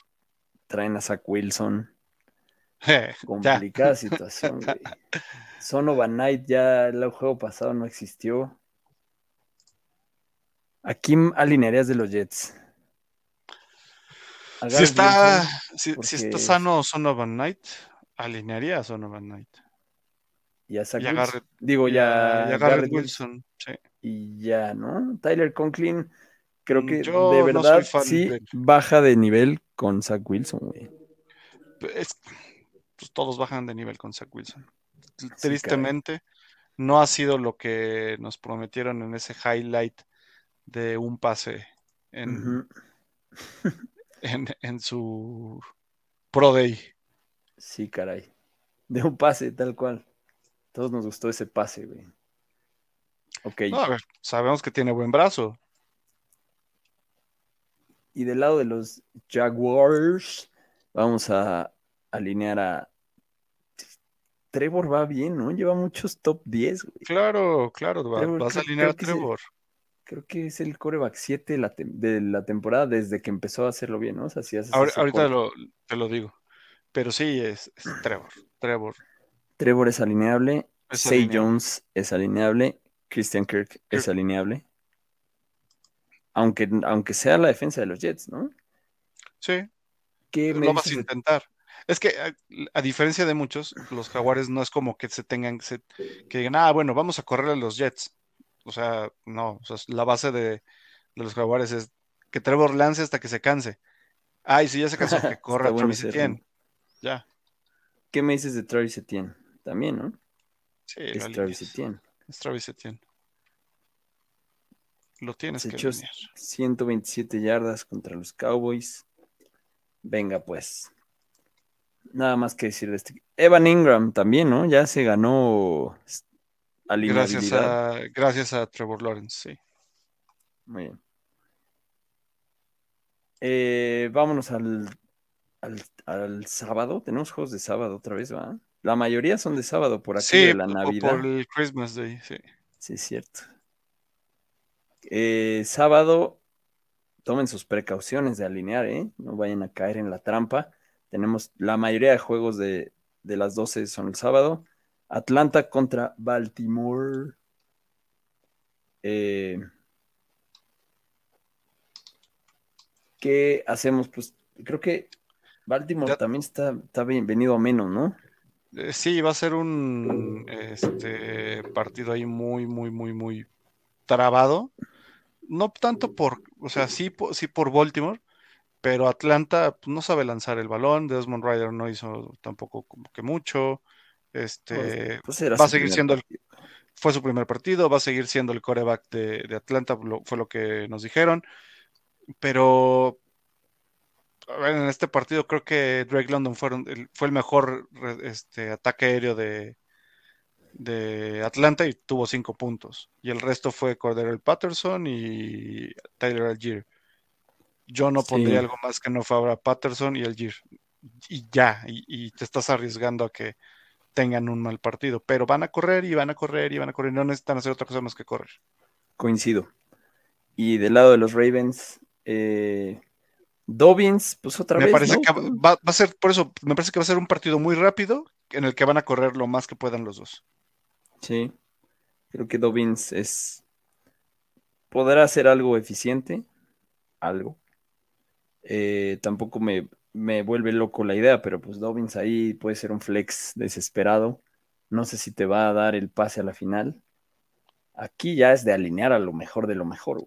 [SPEAKER 1] traen a Zach Wilson. Complicada situación, güey. Sonovan Knight ya el juego pasado no existió. ¿A quién alinearías de los Jets? ¿A
[SPEAKER 3] si está,
[SPEAKER 1] Wilson?
[SPEAKER 3] si, si
[SPEAKER 1] porque
[SPEAKER 3] está
[SPEAKER 1] es-
[SPEAKER 3] sano Sonovan Knight, alinearía a Sonovan Knight.
[SPEAKER 1] y a Zach
[SPEAKER 3] y a
[SPEAKER 1] Wilson?
[SPEAKER 3] Garrett-
[SPEAKER 1] Digo, ya
[SPEAKER 3] y a Garrett Wilson, sí.
[SPEAKER 1] Y ya, ¿no? Tyler Conklin, creo
[SPEAKER 3] Mm,
[SPEAKER 1] que
[SPEAKER 3] yo
[SPEAKER 1] de verdad sí
[SPEAKER 3] de
[SPEAKER 1] baja de nivel con Zach Wilson, güey.
[SPEAKER 3] Es- pues todos bajan de nivel con Zach Wilson. Tristemente, no ha sido lo que nos prometieron en ese highlight de un pase en. en, en su Pro Day.
[SPEAKER 1] Sí, caray. De un pase, tal cual. Todos nos gustó ese pase, güey. Ok.
[SPEAKER 3] No, a ver, sabemos que tiene buen brazo.
[SPEAKER 1] Y del lado de los Jaguars, vamos a alinear a. Trevor va bien, ¿no? Lleva muchos top 10, güey.
[SPEAKER 3] Claro, claro, va-
[SPEAKER 1] Trevor,
[SPEAKER 3] vas a alinear a. Trevor.
[SPEAKER 1] Creo que es el coreback 7 de la, temporada desde que empezó a hacerlo bien, ¿no? O sea, si haces
[SPEAKER 3] Ahor-
[SPEAKER 1] ese
[SPEAKER 3] ahorita lo, te lo digo. Pero sí, es, es Trevor. Trevor.
[SPEAKER 1] Trevor es alineable.
[SPEAKER 3] Es
[SPEAKER 1] Say
[SPEAKER 3] alineable.
[SPEAKER 1] Jones es alineable. Christian Kirk es alineable. Aunque, aunque sea la defensa de los Jets, ¿no?
[SPEAKER 3] Sí,
[SPEAKER 1] ¿Qué
[SPEAKER 3] lo vas a intentar. Es que a, a diferencia de muchos, los Jaguares no es como que se tengan, se- que digan, ah, bueno, vamos a correr a los Jets. O sea, no, o sea, la base de, de los Jaguares es que Trevor lance hasta que se canse. Ay, si ya se cansó, que corra Travis Etienne. Ya.
[SPEAKER 1] ¿Qué me dices de Travis Etienne? También, ¿no?
[SPEAKER 3] Sí,
[SPEAKER 1] Es Travis. Etienne.
[SPEAKER 3] Es Travis Etienne. Lo tienes
[SPEAKER 1] Se
[SPEAKER 3] que
[SPEAKER 1] echó
[SPEAKER 3] alinear.
[SPEAKER 1] 127 yardas contra los Cowboys. Venga, pues. Nada más que decir de este. Evan Ingram también, ¿no? Ya se ganó
[SPEAKER 3] Gracias a, gracias a Trevor Lawrence, sí.
[SPEAKER 1] Muy bien. Eh, vámonos al, al, sábado. Tenemos juegos de sábado otra vez, ¿va? La mayoría son de sábado por aquí de la Navidad.
[SPEAKER 3] por el Christmas Day, sí.
[SPEAKER 1] Sí, es cierto. Eh, sábado, tomen sus precauciones de alinear, ¿eh? No vayan a caer en la trampa. Tenemos la mayoría de juegos de, de las 12 son el sábado. Atlanta contra Baltimore. Eh, ¿Qué hacemos? Pues creo que Baltimore también está, está venido a menos, ¿no?
[SPEAKER 3] Eh, sí, va a ser un este, partido ahí muy, muy, muy, muy trabado. No tanto por, o sea, sí, sí por Baltimore, pero Atlanta pues, no sabe lanzar el balón. Desmond Ryder no hizo tampoco como que mucho. Este pues, pues va a seguir siendo el, fue su primer partido, va a seguir siendo el coreback de, Atlanta, fue lo que nos dijeron. Pero en este partido creo que Drake London fue el mejor este, ataque aéreo de, de Atlanta y tuvo cinco puntos. Y el resto fue Cordero Patterson y Tyler Algier. Yo no pondría algo más que no fuera Patterson y Algier. Y ya, y, te estás arriesgando a que tengan un mal partido. Pero van a correr y van a correr y van a correr. No necesitan hacer otra cosa más que correr.
[SPEAKER 1] Coincido. Y del lado de los Ravens, eh, Dobbins, pues otra
[SPEAKER 3] me
[SPEAKER 1] vez.
[SPEAKER 3] Parece que va, a ser, por eso, me parece que va a ser un partido muy rápido en el que van a correr lo más que puedan los dos.
[SPEAKER 1] Sí, creo que Dobbins es. Podrá hacer algo eficiente, algo. Eh, tampoco me, me vuelve loco la idea, pero pues Dobbins ahí puede ser un flex desesperado. No sé si te va a dar el pase a la final. Aquí ya es de alinear a lo mejor de lo mejor.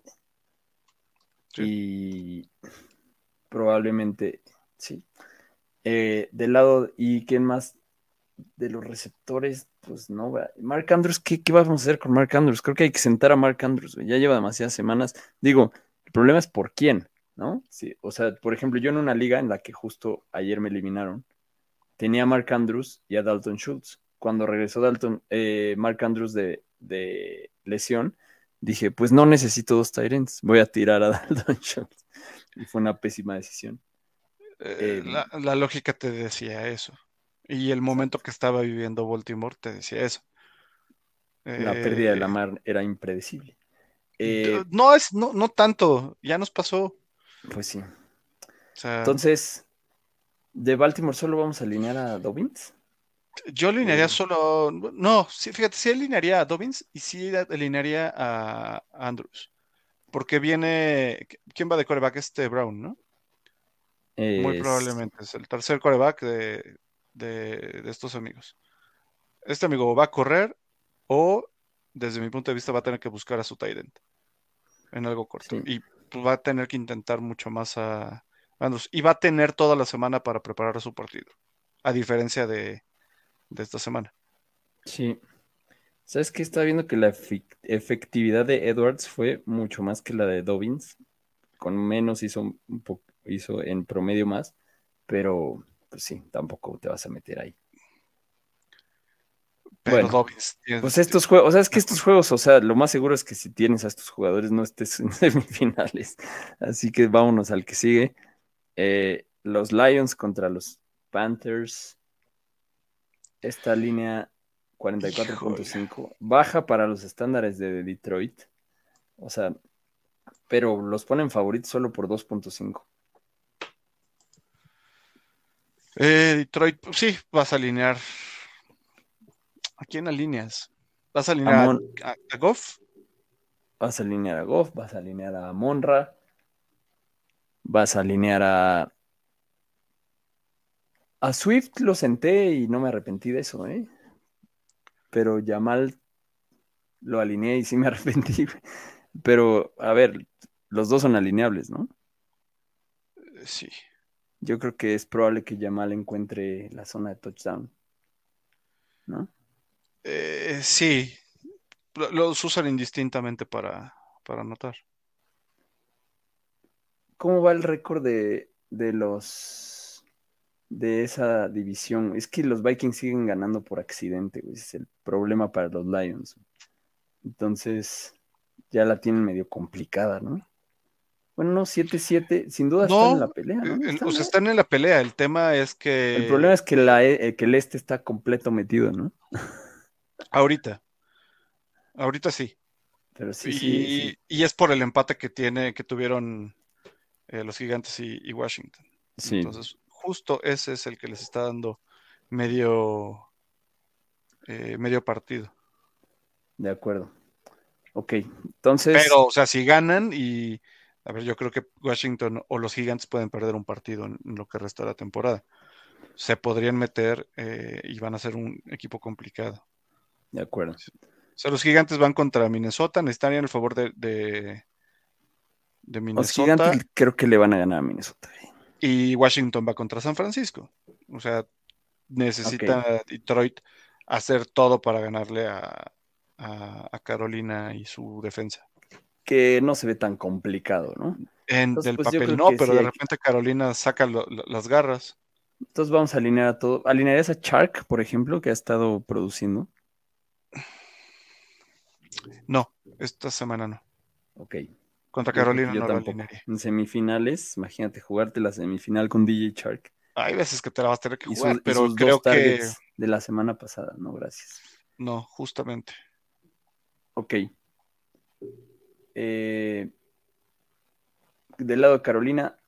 [SPEAKER 1] Y probablemente, sí. Eh, del lado, ¿y quién más? De los receptores, pues no. Mark Andrews, ¿qué, vamos a hacer con Mark Andrews? Creo que hay que sentar a Mark Andrews, ya lleva demasiadas semanas. Digo, el problema es por quién, ¿no? Sí, o sea, por ejemplo, yo en una liga en la que justo ayer me eliminaron, tenía a Mark Andrews y a Dalton Schultz. Cuando regresó Dalton, eh, Mark Andrews de, de, lesión, dije, pues no necesito dos Tyrants, voy a tirar a Dalton Schultz y fue una pésima decisión.
[SPEAKER 3] Eh, em, la, lógica te decía eso. Y el momento que estaba viviendo Baltimore te decía eso.
[SPEAKER 1] La pérdida de la eh, mar era impredecible.
[SPEAKER 3] Eh, no es, no, no tanto, ya nos pasó.
[SPEAKER 1] Pues sí. Entonces, ¿de Baltimore solo vamos a alinear a Dobbins?
[SPEAKER 3] Yo alinearía solo. No, sí, fíjate, sí alinearía a Dobbins y sí alinearía a Andrews. Porque viene. ¿Quién va de coreback? Este Brown, ¿no? Muy probablemente. Es el tercer coreback de, estos amigos. Este amigo va a correr o, desde mi punto de vista, va a tener que buscar a su tight en algo corto. Y pues, va a tener que intentar mucho más a. Y va a tener toda la semana para preparar su partido. A diferencia de, de esta semana.
[SPEAKER 1] Sí. ¿Sabes qué? Estaba viendo que la efectividad de Edwards fue mucho más que la de Dobbins. Con menos hizo un hizo en promedio más, pero pues sí, tampoco te vas a meter ahí.
[SPEAKER 3] Pero Dobbins.
[SPEAKER 1] Pues estos juegos, o sea, es que estos juegos, o sea, lo más seguro es que si tienes a estos jugadores no estés en semifinales. Así que vámonos al que sigue. Eh, los Lions contra los Panthers. Esta línea 44.5. Baja para los estándares de Detroit. O sea, pero los ponen favoritos solo por 2.5.
[SPEAKER 3] Eh, Detroit, sí, vas a alinear. ¿A quién alineas? ¿Vas a alinear a, Goff?
[SPEAKER 1] Vas a alinear a Goff, vas a alinear a Monra, vas a alinear a. A Swift lo senté y no me arrepentí de eso, ¿eh? pero Yamal lo alineé y sí me arrepentí. Pero, a ver, los dos son alineables, ¿no?
[SPEAKER 3] Sí.
[SPEAKER 1] Yo creo que es probable que Yamal encuentre la zona de touchdown. ¿No?
[SPEAKER 3] Eh, sí. Los usan indistintamente para, para anotar.
[SPEAKER 1] ¿Cómo va el récord de, de los de esa división. Es que los Vikings siguen ganando por accidente, güey. Es el problema para los Lions. Entonces, ya la tienen medio complicada, ¿no? Bueno, no, 7-7, sin duda están en la pelea, ¿no? Están,
[SPEAKER 3] o sea,
[SPEAKER 1] ¿no?
[SPEAKER 3] están en la pelea. El tema es que
[SPEAKER 1] El problema es que, la, eh, que el este está completo metido, ¿no?
[SPEAKER 3] ahorita, ahorita sí.
[SPEAKER 1] Pero sí,
[SPEAKER 3] y,
[SPEAKER 1] sí, sí.
[SPEAKER 3] y es por el empate que tiene, que tuvieron eh, los gigantes y, y Washington. Entonces, justo ese es el que les está dando medio, eh, medio partido.
[SPEAKER 1] De acuerdo. Ok, entonces.
[SPEAKER 3] Pero, o sea, si ganan y, a ver, yo creo que Washington o los gigantes pueden perder un partido en, en lo que resta de la temporada. Se podrían meter eh, y van a ser un equipo complicado.
[SPEAKER 1] De acuerdo.
[SPEAKER 3] O sea, los gigantes van contra Minnesota, necesitarían el favor de, de, de
[SPEAKER 1] Los
[SPEAKER 3] Minnesota
[SPEAKER 1] gigantes creo que le van a ganar a Minnesota. güey.
[SPEAKER 3] y Washington va contra San Francisco. O sea, necesita Detroit hacer todo para ganarle a, a- a Carolina y su defensa.
[SPEAKER 1] Que no se ve tan complicado, ¿no?
[SPEAKER 3] En
[SPEAKER 1] Entonces,
[SPEAKER 3] del
[SPEAKER 1] pues,
[SPEAKER 3] papel no, pero
[SPEAKER 1] sí
[SPEAKER 3] de
[SPEAKER 1] hay
[SPEAKER 3] repente Carolina saca lo- lo- las garras.
[SPEAKER 1] Entonces vamos a alinear a todo. ¿Alinearías a Chark, por ejemplo, que ha estado produciendo?
[SPEAKER 3] No, esta semana no.
[SPEAKER 1] Ok.
[SPEAKER 3] Contra Carolina
[SPEAKER 1] yo
[SPEAKER 3] no
[SPEAKER 1] tampoco. En semifinales, imagínate jugarte la semifinal con DJ Chark.
[SPEAKER 3] Hay veces que te la vas a tener que jugar,
[SPEAKER 1] sus,
[SPEAKER 3] pero creo
[SPEAKER 1] dos
[SPEAKER 3] que
[SPEAKER 1] de la semana pasada, no, gracias.
[SPEAKER 3] no, justamente.
[SPEAKER 1] Ok. Eh, del lado de Carolina,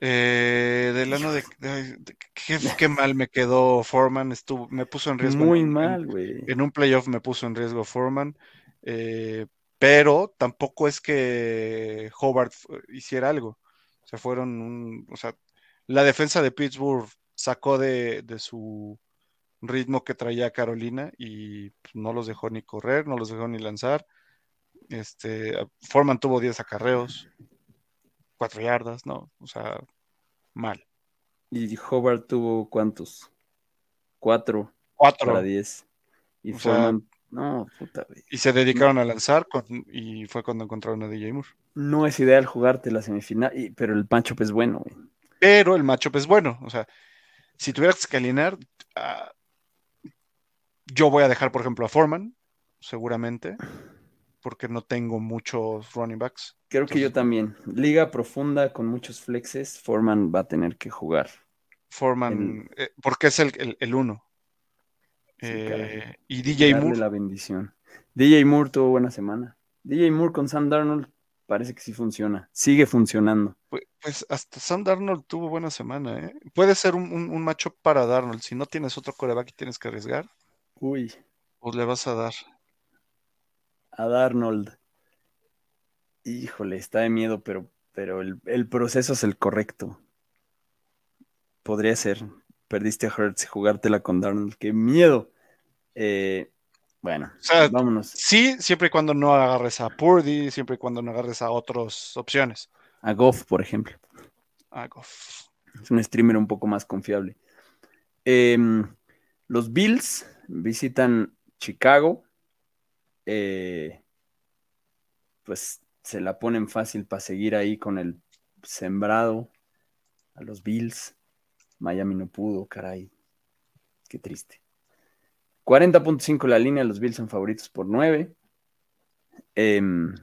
[SPEAKER 3] Eh, del ano de, de- de- qué, qué mal me quedó Foreman, estuvo, me puso en riesgo.
[SPEAKER 1] muy
[SPEAKER 3] en-
[SPEAKER 1] mal, güey.
[SPEAKER 3] En un playoff me puso en riesgo Foreman, eh, pero tampoco es que Hobart hiciera algo. O sea, fueron un- o sea, la defensa de Pittsburgh sacó de, de su ritmo que traía Carolina y pues, no los dejó ni correr, no los dejó ni lanzar. Este, Foreman tuvo 10 acarreos, 4 yardas, ¿no? O sea, mal.
[SPEAKER 1] Y Hobart tuvo cuántos? Cuatro
[SPEAKER 3] 4
[SPEAKER 1] para diez. Y
[SPEAKER 3] O sea-
[SPEAKER 1] Foreman, no, puta,
[SPEAKER 3] y se dedicaron a lanzar con- y fue cuando encontraron a DJ Moore.
[SPEAKER 1] No es ideal jugarte la semifinal, y- pero el matchup es bueno, güey.
[SPEAKER 3] pero el matchup es bueno. O sea, si tuvieras que alinear, ah, yo voy a dejar, por ejemplo, a Foreman, seguramente, porque no tengo muchos running backs.
[SPEAKER 1] Creo que yo también. Liga profunda con muchos flexes, Foreman va a tener que jugar.
[SPEAKER 3] Foreman, eh, porque es el, el, el uno.
[SPEAKER 1] Sí,
[SPEAKER 3] Eh, y DJ
[SPEAKER 1] Darle
[SPEAKER 3] Moore,
[SPEAKER 1] la bendición. DJ Moore tuvo buena semana. DJ Moore con Sam Darnold parece que sí funciona. Sigue funcionando.
[SPEAKER 3] pues, pues hasta Sam Darnold tuvo buena semana. ¿eh? Puede ser un, un, un matchup para Darnold. Si no tienes otro coreback y tienes que arriesgar,
[SPEAKER 1] Uy,
[SPEAKER 3] pues le vas a dar.
[SPEAKER 1] A Darnold. Híjole, está de miedo, pero, pero el, el proceso es el correcto. Podría ser. Perdiste a Hurts y jugártela con Darnold. ¡Qué miedo! Eh, bueno,
[SPEAKER 3] O sea,
[SPEAKER 1] vámonos
[SPEAKER 3] Sí, siempre y cuando no agarres a Purdy, siempre y cuando no agarres a otras opciones.
[SPEAKER 1] a Goff, por ejemplo.
[SPEAKER 3] Ah, Goff.
[SPEAKER 1] Es un streamer un poco más confiable. Em, los Bills visitan Chicago. Eh, pues se la ponen fácil para seguir ahí con el sembrado a los Bills. Miami no pudo, caray. Qué triste. 40.5 la línea, los Bills son favoritos por 9. Em,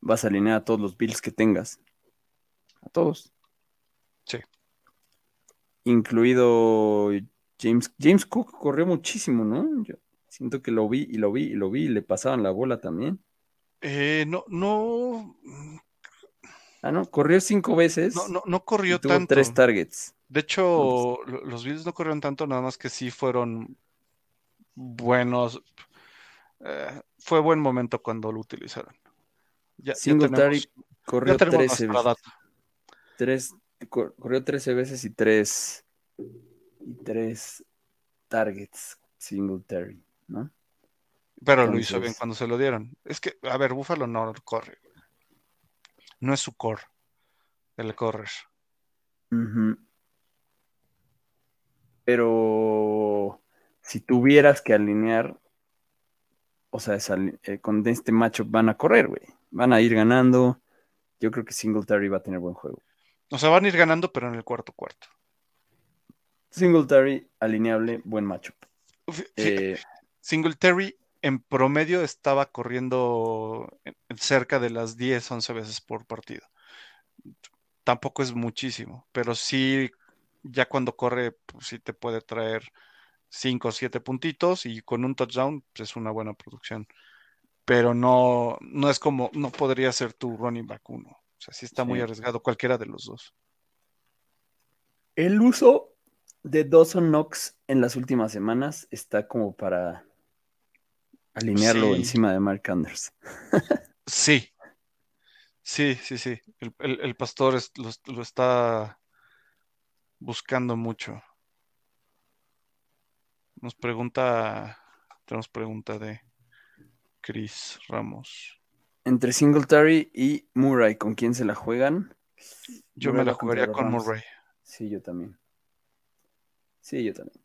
[SPEAKER 1] vas a alinear a todos los Bills que tengas. A todos.
[SPEAKER 3] Sí.
[SPEAKER 1] Incluido James. James Cook corrió muchísimo, ¿no? Yo siento que lo vi y lo vi y lo vi y le pasaban la bola también.
[SPEAKER 3] Eh, no, no,
[SPEAKER 1] Ah, no, corrió cinco veces
[SPEAKER 3] no, no, no
[SPEAKER 1] y
[SPEAKER 3] corrió
[SPEAKER 1] tuvo
[SPEAKER 3] tanto.
[SPEAKER 1] tres targets.
[SPEAKER 3] De hecho, lo- los Bills no corrieron tanto, nada más que sí fueron buenos. Eh, fue buen momento cuando lo utilizaron. Ya, ya
[SPEAKER 1] Singletary
[SPEAKER 3] tenemos,
[SPEAKER 1] corrió
[SPEAKER 3] ya tenemos
[SPEAKER 1] 13
[SPEAKER 3] nuestra
[SPEAKER 1] veces. Tres, cor- corrió 13 veces y tres y tres targets Singletary, ¿no?
[SPEAKER 3] Pero lo hizo bien cuando se lo dieron. Es que, a ver, Buffalo no corre. No es su core, el correr.
[SPEAKER 1] Pero si tuvieras que alinear, o sea, esa eh, con este matchup van a correr, güey. Van a ir ganando. Yo creo que Singletary va a tener buen juego.
[SPEAKER 3] O sea, van a ir ganando, pero en el cuarto cuarto.
[SPEAKER 1] Singletary, alineable, buen matchup. Eh,
[SPEAKER 3] Singletary en promedio estaba corriendo en- en cerca de las 10, 11 veces por partido. Tampoco es muchísimo, pero sí, ya cuando corre, pues sí te puede traer 5 o 7 puntitos y con un touchdown pues es una buena producción. Pero no, no es como, no podría ser tu running back uno. O sea, sí está muy
[SPEAKER 1] Sí.
[SPEAKER 3] arriesgado cualquiera de los dos.
[SPEAKER 1] el uso de Dawson Knox en las últimas semanas está como para alinearlo
[SPEAKER 3] Sí.
[SPEAKER 1] encima de Mark Anders.
[SPEAKER 3] Sí, sí, sí, sí. El, el- el pastor es- lo, lo está buscando mucho. Nos pregunta, tenemos pregunta de Chris Ramos.
[SPEAKER 1] Entre Singletary y Murray, ¿con quién se la juegan?
[SPEAKER 3] Yo
[SPEAKER 1] Murray
[SPEAKER 3] me la jugaría con. Murray.
[SPEAKER 1] Sí, yo también. Sí, yo también.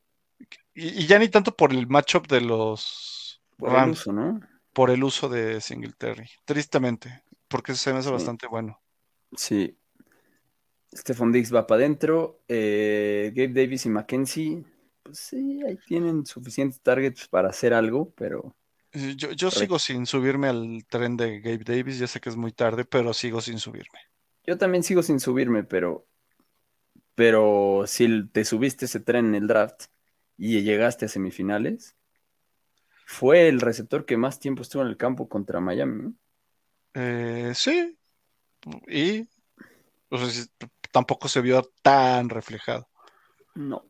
[SPEAKER 3] Y, y ya ni tanto por el matchup de los
[SPEAKER 1] Por el uso, ¿no?
[SPEAKER 3] por el uso de Singletary. Tristemente, porque se me hace
[SPEAKER 1] Sí.
[SPEAKER 3] bastante bueno.
[SPEAKER 1] Sí. Stephon Diggs va para adentro. eh, Gabe Davis y Mackenzie, pues sí, ahí tienen suficientes targets para hacer algo, pero
[SPEAKER 3] Yo, yo sigo sin subirme al tren de Gabe Davis, ya sé que es muy tarde, pero sigo sin subirme.
[SPEAKER 1] yo también sigo sin subirme, pero, pero si te subiste ese tren en el draft y llegaste a semifinales, fue el receptor que más tiempo estuvo en el campo contra Miami.
[SPEAKER 3] Eh, sí, y o sea, sí, tampoco se vio tan reflejado.
[SPEAKER 1] No.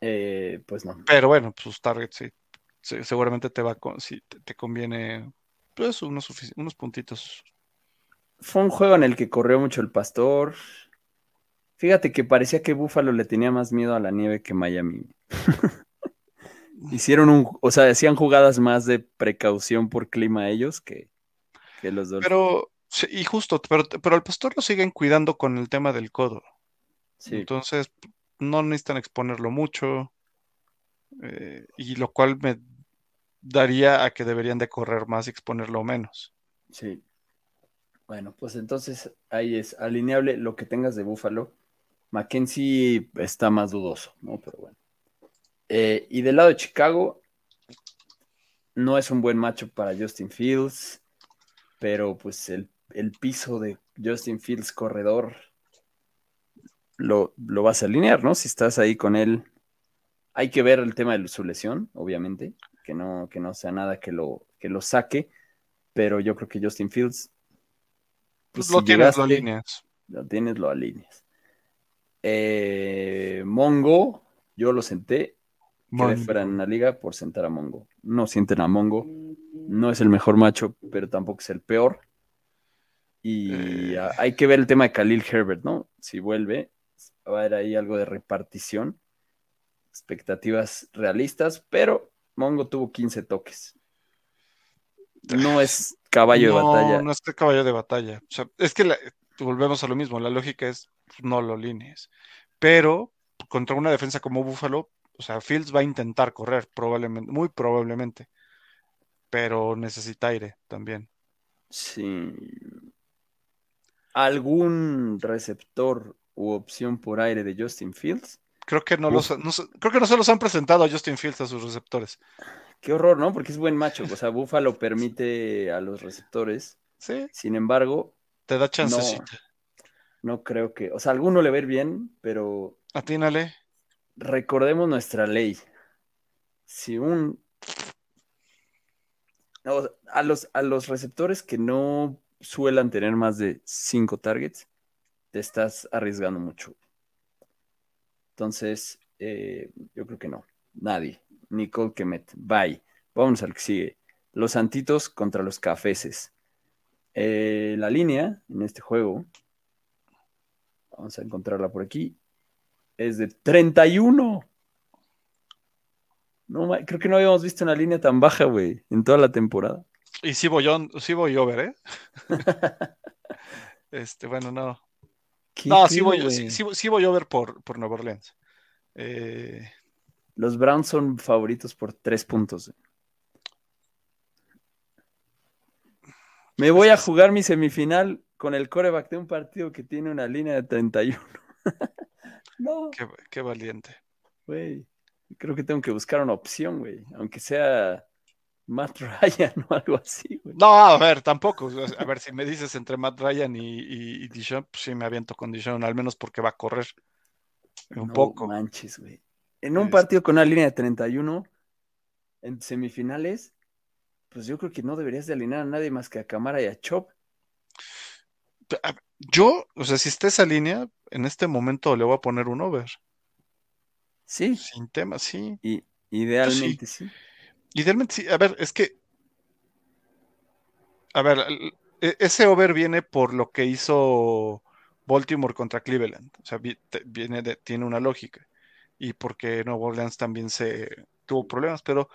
[SPEAKER 1] Eh, pues no.
[SPEAKER 3] Pero bueno, sus targets sí, se- seguramente te va con, sí, te, te conviene pues unos, unos puntitos.
[SPEAKER 1] Fue un juego en el que corrió mucho el pastor. Fíjate que parecía que Buffalo le tenía más miedo a la nieve que Miami. Hicieron un, o sea, hacían jugadas más de precaución por clima ellos que, que los Dolphins.
[SPEAKER 3] Pero, y justo, pero, pero al pastor lo siguen cuidando con el tema del codo.
[SPEAKER 1] Sí,
[SPEAKER 3] Entonces, no necesitan exponerlo mucho, eh, y lo cual me daría a que deberían de correr más y exponerlo menos.
[SPEAKER 1] sí. Bueno, pues entonces ahí es alineable lo que tengas de Buffalo. Mackenzie está más dudoso, ¿no? Pero bueno. Eh, y del lado de Chicago, no es un buen macho para Justin Fields, pero pues el, el piso de Justin Fields corredor lo, lo vas a alinear, ¿no? Si estás ahí con él, hay que ver el tema de su lesión, obviamente, que no, que no sea nada que lo, que lo saque, pero yo creo que Justin Fields, pues,
[SPEAKER 3] lo
[SPEAKER 1] si
[SPEAKER 3] tienes, lo
[SPEAKER 1] llegaste,
[SPEAKER 3] alineas.
[SPEAKER 1] lo tienes, lo alineas. Eh, Mongo, yo lo senté,
[SPEAKER 3] Mon-
[SPEAKER 1] fuera en la liga por sentar a Mongo. No sienten a Mongo, no es el mejor macho, pero tampoco es el peor. Y
[SPEAKER 3] Eh.
[SPEAKER 1] hay que ver el tema de Khalil Herbert, ¿no? Si vuelve, va a haber ahí algo de repartición, expectativas realistas, pero Mongo tuvo 15 toques. No es caballo de batalla.
[SPEAKER 3] no es que caballo de batalla. O sea, es que la- volvemos a lo mismo. La lógica es no lo línees. Pero contra una defensa como Buffalo, o sea, Fields va a intentar correr, probablemente, muy probablemente. Pero necesita aire también.
[SPEAKER 1] Sí. ¿Algún receptor u opción por aire de Justin Fields?
[SPEAKER 3] Creo que no,
[SPEAKER 1] Uf.
[SPEAKER 3] los, no creo que no se los han presentado a Justin Fields a sus receptores.
[SPEAKER 1] Qué horror, ¿no? Porque es buen macho. O sea, Buffalo permite a los receptores.
[SPEAKER 3] Sí,
[SPEAKER 1] Sin embargo,
[SPEAKER 3] te da chancecita.
[SPEAKER 1] no creo que. O sea, alguno le va a ir bien, pero
[SPEAKER 3] Atínale.
[SPEAKER 1] Recordemos nuestra ley. Si un. a, los, a los receptores que no suelan tener más de cinco targets, te estás arriesgando mucho. Entonces, eh, yo creo que no. Nadie. Nicole Kemet. Bye. Vamos al que sigue. Los Santitos contra los Cafeses. Eh, la línea en este juego, vamos a encontrarla por aquí, es de 31. No, creo que no habíamos visto una línea tan baja, güey, en toda la temporada.
[SPEAKER 3] Y sí voy, on- sí voy over, ¿eh? Este, bueno, no.
[SPEAKER 1] ¿Qué
[SPEAKER 3] No, sí voy, sí, sí- sí voy over por, por Nueva Orleans. Eh,
[SPEAKER 1] Los Browns son favoritos por tres puntos. güey. Me voy a jugar mi semifinal con el coreback de un partido que tiene una línea de 31. no,
[SPEAKER 3] Qué, qué valiente.
[SPEAKER 1] güey. Creo que tengo que buscar una opción, güey. Aunque sea Matt Ryan o algo así, güey.
[SPEAKER 3] No, a ver, tampoco. A ver, si me dices entre Matt Ryan y, y, y Deshaun, pues sí me aviento con Deshaun, al menos porque va a correr un
[SPEAKER 1] No
[SPEAKER 3] poco.
[SPEAKER 1] manches, güey. En un
[SPEAKER 3] Es-
[SPEAKER 1] partido con una línea de 31, en semifinales, pues yo creo que no deberías de alinear a nadie más que a Camara y a Chop.
[SPEAKER 3] Yo, o sea, si está esa línea, en este momento le voy a poner un over.
[SPEAKER 1] Sí,
[SPEAKER 3] Sin tema, sí.
[SPEAKER 1] y idealmente sí.
[SPEAKER 3] Idealmente sí. A ver, es que. A ver, e- ese over viene por lo que hizo Baltimore contra Cleveland. O sea, viene de- tiene una lógica. Y porque Nueva Orleans también se tuvo problemas, pero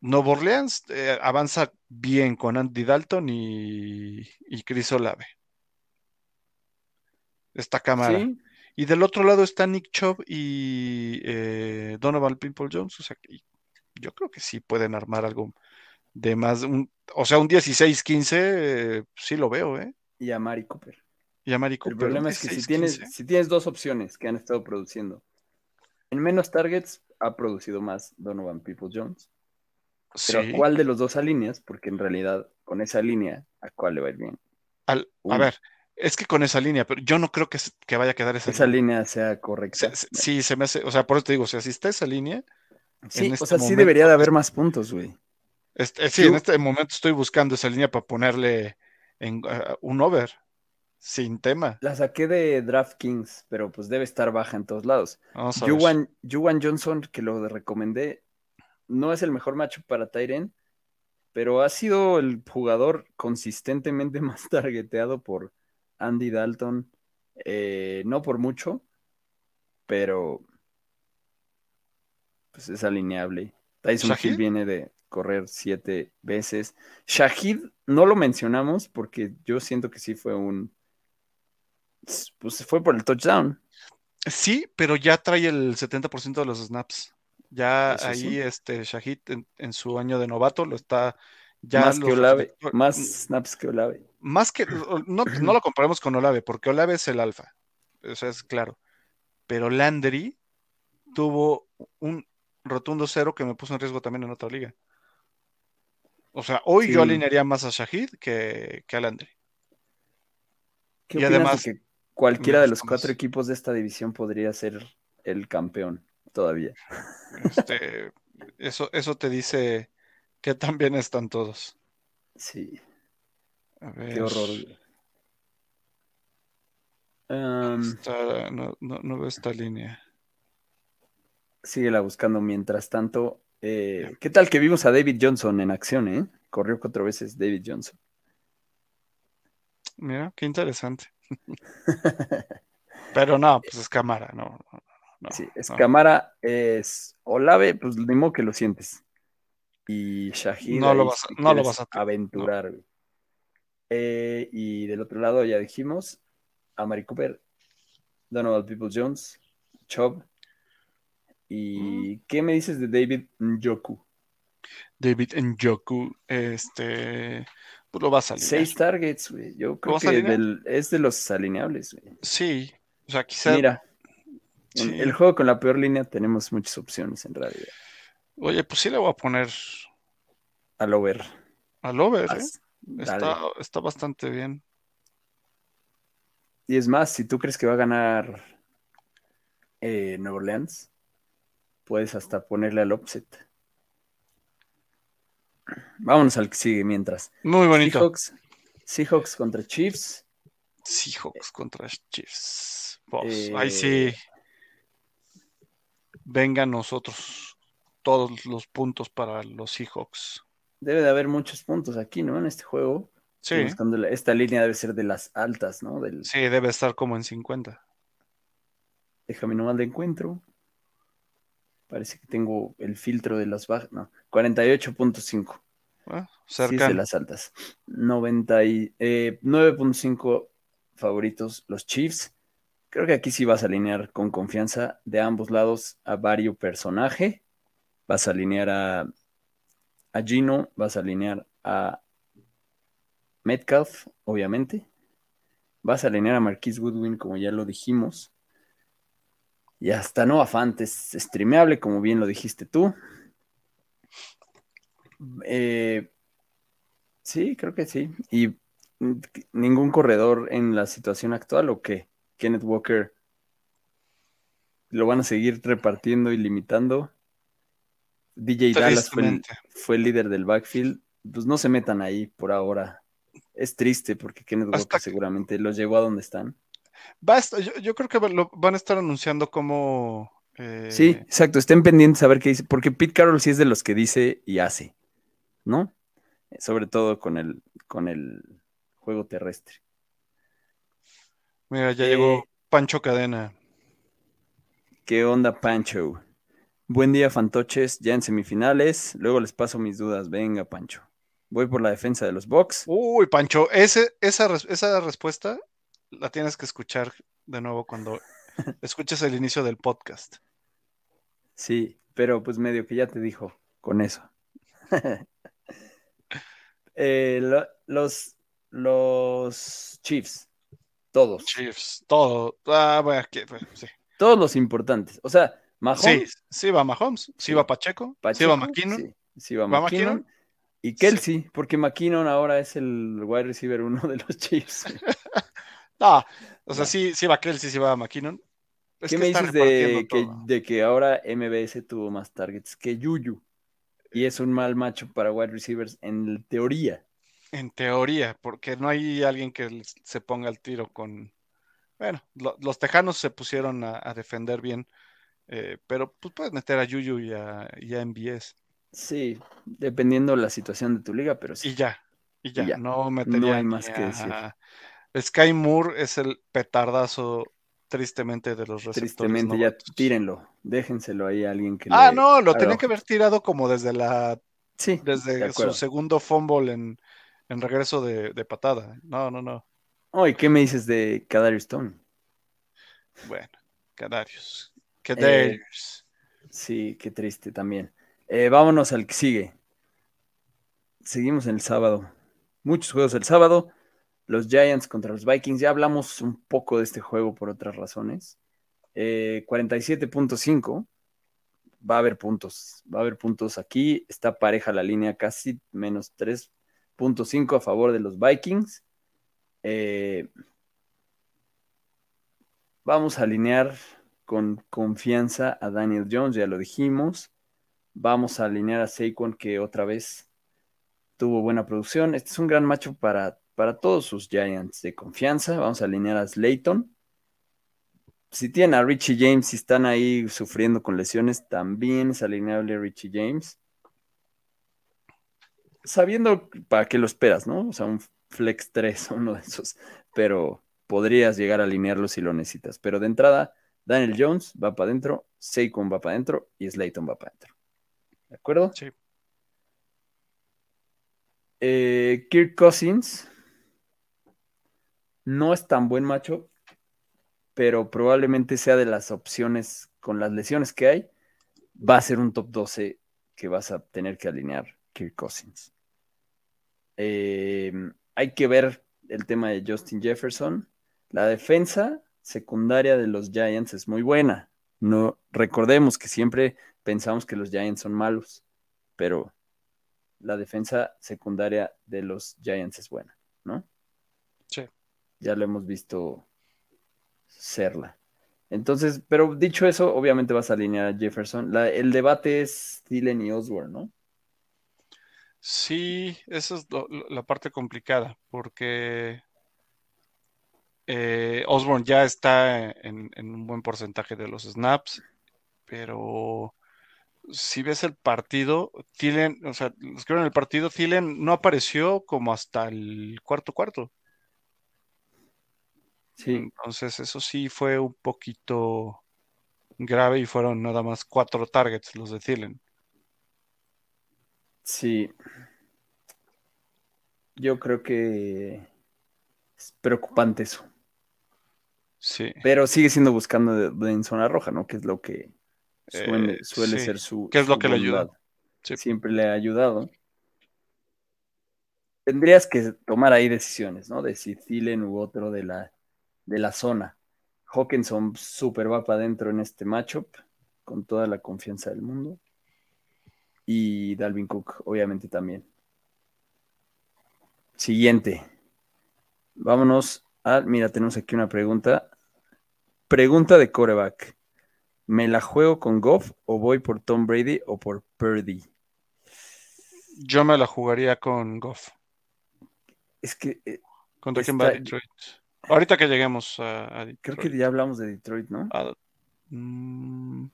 [SPEAKER 3] Nueva Orleans eh, avanza bien con Andy Dalton y, y Chris Olave. Esta cámara.
[SPEAKER 1] Sí,
[SPEAKER 3] Y del otro lado está Nick Chubb y eh, Donovan People Jones. O sea, que yo creo que sí pueden armar algo de más. un- o sea, un 16-15, eh, sí lo veo, ¿eh?
[SPEAKER 1] y a Mari Cooper.
[SPEAKER 3] Y a Mari
[SPEAKER 1] El
[SPEAKER 3] Cooper,
[SPEAKER 1] problema
[SPEAKER 3] un
[SPEAKER 1] es que si
[SPEAKER 3] 16-15.
[SPEAKER 1] tienes, si tienes dos opciones que han estado produciendo, en menos targets ha producido más Donovan People Jones. Pero
[SPEAKER 3] Sí,
[SPEAKER 1] ¿a cuál de los dos alineas? Porque en realidad, con esa línea, ¿a cuál le va a ir bien?
[SPEAKER 3] al- a ver, es que con esa línea, pero yo no creo que, vaya a quedar esa,
[SPEAKER 1] Esa
[SPEAKER 3] línea.
[SPEAKER 1] línea sea correcta.
[SPEAKER 3] Se- sí, se me hace, o sea, por eso te digo, o sea, si está esa línea,
[SPEAKER 1] Sí,
[SPEAKER 3] en
[SPEAKER 1] o
[SPEAKER 3] este
[SPEAKER 1] sea, sí
[SPEAKER 3] momento,
[SPEAKER 1] debería de haber más puntos, güey.
[SPEAKER 3] este, sí, en este momento estoy buscando esa línea para ponerle en, un over, sin tema.
[SPEAKER 1] La saqué de DraftKings, pero pues debe estar baja en todos lados. Juwan Johnson, que lo recomendé, no es el mejor macho para Tyren, pero ha sido el jugador consistentemente más targeteado por Andy Dalton. Eh, no por mucho, pero pues es alineable. Tyson
[SPEAKER 3] ¿Shahid?
[SPEAKER 1] Hill viene de correr siete veces. Shahid no lo mencionamos porque yo siento que sí fue un. Pues fue por el touchdown.
[SPEAKER 3] Sí, pero ya trae el 70% de los snaps. Ya
[SPEAKER 1] Eso
[SPEAKER 3] ahí
[SPEAKER 1] sí.
[SPEAKER 3] este Shahid en, en su año de novato lo está ya
[SPEAKER 1] más que Olave, más snaps que Olave.
[SPEAKER 3] más que no, no lo comparemos con Olave, porque Olave es el alfa. Eso es claro. Pero Landry tuvo un rotundo cero que me puso en riesgo también en otra liga. O sea, hoy yo alinearía más a Shahid que, que a Landry.
[SPEAKER 1] ¿Qué
[SPEAKER 3] Y además,
[SPEAKER 1] de que cualquiera de los
[SPEAKER 3] gustan
[SPEAKER 1] cuatro equipos de esta división podría ser el campeón todavía?
[SPEAKER 3] Este, eso, eso te dice que también están todos.
[SPEAKER 1] Sí,
[SPEAKER 3] A
[SPEAKER 1] qué horror. Um,
[SPEAKER 3] Está- no, no, no veo esta línea.
[SPEAKER 1] síguela buscando mientras tanto. eh, ¿Qué tal que vimos a David Johnson en acción, eh? Corrió cuatro veces David Johnson.
[SPEAKER 3] Mira, qué interesante. Pero no, pues es cámara, no. no, no,
[SPEAKER 1] sí, es
[SPEAKER 3] no.
[SPEAKER 1] Camara, es Olave, pues ni modo que lo sientes. Y Shahid,
[SPEAKER 3] No lo vas a-
[SPEAKER 1] si
[SPEAKER 3] no lo
[SPEAKER 1] quieres
[SPEAKER 3] vas a-
[SPEAKER 1] aventurar. Eh, y del otro lado ya dijimos a Mari Cooper, Donovan People Jones, Chubb. ¿Y qué me dices de David Njoku?
[SPEAKER 3] David Njoku, este, pues lo vas a alinear.
[SPEAKER 1] Seis targets, güey. Yo creo que del- es de los alineables, güey.
[SPEAKER 3] Sí, o sea, quizá,
[SPEAKER 1] Mira, en el juego con la peor línea tenemos muchas opciones en realidad.
[SPEAKER 3] Oye, pues sí le voy a poner
[SPEAKER 1] Al over.
[SPEAKER 3] al over, ¿eh? Está, está bastante bien.
[SPEAKER 1] Y es más, si tú crees que va a ganar eh, Nueva Orleans, puedes hasta ponerle al offset. Vámonos al que sigue mientras.
[SPEAKER 3] Muy bonito.
[SPEAKER 1] Seahawks, Seahawks contra Chiefs.
[SPEAKER 3] Seahawks contra Chiefs.
[SPEAKER 1] Eh,
[SPEAKER 3] ahí sí. Vengan nosotros todos los puntos para los Seahawks.
[SPEAKER 1] Debe de haber muchos puntos aquí, ¿no? En este juego.
[SPEAKER 3] Sí,
[SPEAKER 1] esta línea debe ser de las altas, ¿no? Del,
[SPEAKER 3] sí, debe estar como en 50.
[SPEAKER 1] Déjame nomás de encuentro. Parece que tengo el filtro de las bajas. No, 48.5.
[SPEAKER 3] ¿eh?
[SPEAKER 1] Sí, es de
[SPEAKER 3] Cerca.
[SPEAKER 1] las altas. 90 y, eh, 9.5 favoritos los Chiefs. Creo que aquí sí vas a alinear con confianza de ambos lados a varios personajes. Vas a alinear a, Gino, vas a alinear a Metcalf, obviamente. Vas a alinear a Marquise Goodwin, como ya lo dijimos. Y hasta Noah Fant es streameable, como bien lo dijiste tú. Eh, sí, creo que sí. Y ningún corredor en la situación actual o qué? Kenneth Walker lo van a seguir repartiendo y limitando. DJ Dallas fue el, líder del backfield. Pues no se metan ahí por ahora. Es triste porque Kenneth Walker seguramente los llevó a donde están.
[SPEAKER 3] yo, creo que lo van a estar anunciando como.
[SPEAKER 1] Eh, sí, exacto. Estén pendientes a ver qué dice. Porque Pete Carroll sí es de los que dice y hace. ¿No? Sobre todo con el, con el juego terrestre.
[SPEAKER 3] Mira, ya llegó eh, Pancho Cadena.
[SPEAKER 1] ¿Qué onda, Pancho? Buen día, fantoches, ya en semifinales. Luego les paso mis dudas. Venga, Pancho. Voy por la defensa de los Bucks.
[SPEAKER 3] Uy, Pancho, ese, esa, esa respuesta la tienes que escuchar de nuevo cuando escuches el inicio del podcast.
[SPEAKER 1] Sí, pero pues medio que ya te dijo con eso. Eh, los, los Chiefs, todos.
[SPEAKER 3] Chiefs, todo. Ah, bueno, sí.
[SPEAKER 1] Todos los importantes. O sea, Mahomes.
[SPEAKER 3] Sí, sí va Mahomes, sí, va Pacheco, sí va McKinnon.
[SPEAKER 1] Sí, va, McKinnon. Y Kelsey, porque McKinnon ahora es el wide receiver uno de los Chiefs.
[SPEAKER 3] no, o sea, sí, sí va Kelsey, sí va McKinnon.
[SPEAKER 1] ¿Qué me dices de que, de que, ahora MBS tuvo más targets que Yuyu? Y es un mal macho para wide receivers en teoría.
[SPEAKER 3] En teoría, porque no hay alguien que se ponga al tiro con, bueno, los tejanos se pusieron a, defender bien, eh, pero pues puedes meter a Yuyu y a, y a MBS.
[SPEAKER 1] Sí, dependiendo de la situación de tu liga, pero sí.
[SPEAKER 3] Y ya, y ya, no metería. No hay más que decir. Sky Moore es el petardazo tristemente de los receptores. Tristemente,
[SPEAKER 1] ya tírenlo, déjenselo ahí a alguien que
[SPEAKER 3] Ah, no, lo tenían que haber tirado como desde la sí, desde su segundo fumble en, en regreso de, de, patada. No, no, no.
[SPEAKER 1] Oh, ¿y qué me dices de Kadarius Stone?
[SPEAKER 3] Bueno, Kadarius.
[SPEAKER 1] Eh, sí, qué triste también. Eh, vámonos al que sigue. Seguimos en el sábado. Muchos juegos el sábado. Los Giants contra los Vikings. Ya hablamos un poco de este juego por otras razones. 47.5. Eh, va a haber puntos. Va a haber puntos aquí. Está pareja la línea casi menos 3.5 a favor de los Vikings. Vamos a alinear con confianza a Daniel Jones, ya lo dijimos. Vamos a alinear a Saquon, que otra vez tuvo buena producción. Este es un gran macho para, para todos sus Giants de confianza. Vamos a alinear a Slayton. Si tienen a Richie James y están ahí sufriendo con lesiones, también es alineable Richie James. Sabiendo para qué lo esperas, ¿no? O sea, un Flex 3, uno de esos, pero podrías llegar a alinearlo si lo necesitas. Pero de entrada, Daniel Jones va para adentro, Saquon va para adentro y Slayton va para adentro. ¿De acuerdo?
[SPEAKER 3] Sí.
[SPEAKER 1] Eh, Kirk Cousins no es tan buen macho, pero probablemente sea de las opciones con las lesiones que hay. Va a ser un top 12 que vas a tener que alinear Kirk Cousins. Eh, hay que ver el tema de Justin Jefferson. La defensa secundaria de los Giants es muy buena. No recordemos que siempre pensamos que los Giants son malos, pero la defensa secundaria de los Giants es buena, ¿no?
[SPEAKER 3] Sí.
[SPEAKER 1] Ya lo hemos visto serla. Entonces, pero dicho eso, obviamente vas a alinear a Jefferson. el debate es Thielen y Osborne, ¿no?
[SPEAKER 3] Sí, esa es la parte complicada, porque eh, Osborne ya está en, un buen porcentaje de los snaps, pero si ves el partido, Thielen, o sea, los que en el partido, Thielen no apareció como hasta el cuarto cuarto.
[SPEAKER 1] Sí.
[SPEAKER 3] Entonces, eso sí fue un poquito grave y fueron nada más cuatro targets los de Thielen.
[SPEAKER 1] Sí. Yo creo que es preocupante eso.
[SPEAKER 3] Sí.
[SPEAKER 1] Pero sigue siendo buscando en zona roja, ¿no? Que es lo que suele, eh, ser su.
[SPEAKER 3] ¿Qué es lo que le ayuda?
[SPEAKER 1] Siempre le ha ayudado. tendrías que tomar ahí decisiones, ¿no? De si Thielen u otro de la, de la zona. Hawkinson súper va para adentro en este matchup, con toda la confianza del mundo. Y Dalvin Cook, obviamente también. Siguiente. Vámonos a. Mira, tenemos aquí una pregunta. Pregunta de coreback. ¿Me la juego con Goff o voy por Tom Brady o por Purdy?
[SPEAKER 3] Yo me la jugaría con Goff.
[SPEAKER 1] Es que. eh,
[SPEAKER 3] ¿Contra quién va Detroit? Ahorita que lleguemos a, a
[SPEAKER 1] creo
[SPEAKER 3] Detroit.
[SPEAKER 1] que ya hablamos de Detroit, ¿no?
[SPEAKER 3] Ah, mm,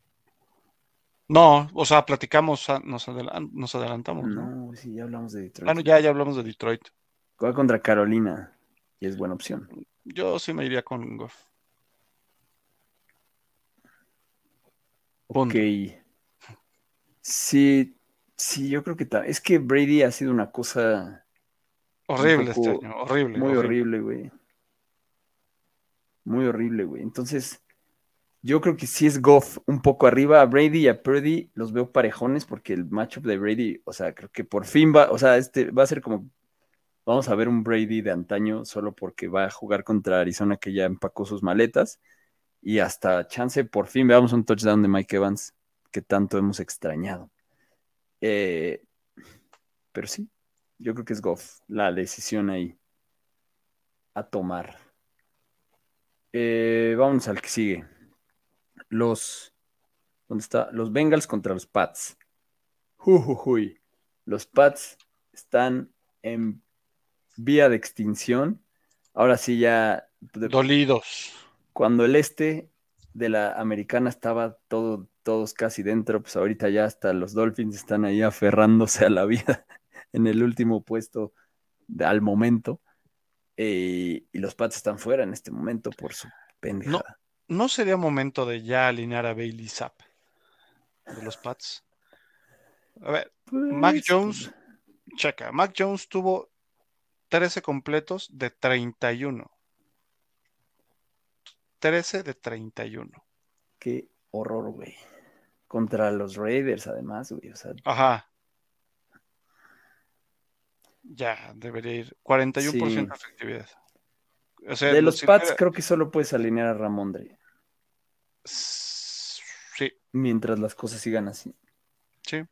[SPEAKER 3] no, o sea, platicamos, ah, nos, adelan- nos adelantamos, ¿no?
[SPEAKER 1] No, sí, ya hablamos de Detroit.
[SPEAKER 3] Bueno, ya, ya hablamos de Detroit.
[SPEAKER 1] Va contra Carolina y es buena opción.
[SPEAKER 3] Yo sí me iría con Goff.
[SPEAKER 1] Ok.
[SPEAKER 3] Punto.
[SPEAKER 1] Sí, sí, yo creo que es que Brady ha sido una cosa
[SPEAKER 3] Horrible
[SPEAKER 1] poco-
[SPEAKER 3] este año, horrible.
[SPEAKER 1] muy
[SPEAKER 3] horrible.
[SPEAKER 1] güey. Muy horrible, güey. Entonces, yo creo que si es Goff un poco arriba, a Brady y a Purdy los veo parejones porque el matchup de Brady, o sea, creo que por fin va, o sea, este va a ser como, vamos a ver un Brady de antaño solo porque va a jugar contra Arizona que ya empacó sus maletas y hasta chance por fin veamos un touchdown de Mike Evans que tanto hemos extrañado. Eh, pero sí, yo creo que es Goff la decisión ahí a tomar. Eh, vámonos al que sigue. Los. ¿Dónde está? Los Bengals contra los Pats. Los Pats están en vía de extinción. Ahora sí ya.
[SPEAKER 3] Dolidos.
[SPEAKER 1] Cuando el este de la americana estaba todo, todos casi dentro, pues ahorita ya hasta los Dolphins están ahí aferrándose a la vida en el último puesto de- al momento. Eh, y los Pats están fuera en este momento por su pendejada.
[SPEAKER 3] ¿No sería momento de ya alinear a Bailey Zapp de los Pats? A ver, Mac
[SPEAKER 1] Pues,
[SPEAKER 3] Jones, checa. Mac Jones tuvo 13 completos de 31. 13 de 31.
[SPEAKER 1] Qué horror, güey. Contra los Raiders, además, güey. O sea,
[SPEAKER 3] Ajá. Ya, debería ir. 41%
[SPEAKER 1] Sí.
[SPEAKER 3] de efectividad. O sea,
[SPEAKER 1] de
[SPEAKER 3] lo-
[SPEAKER 1] los Pats creo que solo puedes alinear a Ramondre
[SPEAKER 3] Sí,
[SPEAKER 1] mientras las cosas sigan así.
[SPEAKER 3] sí.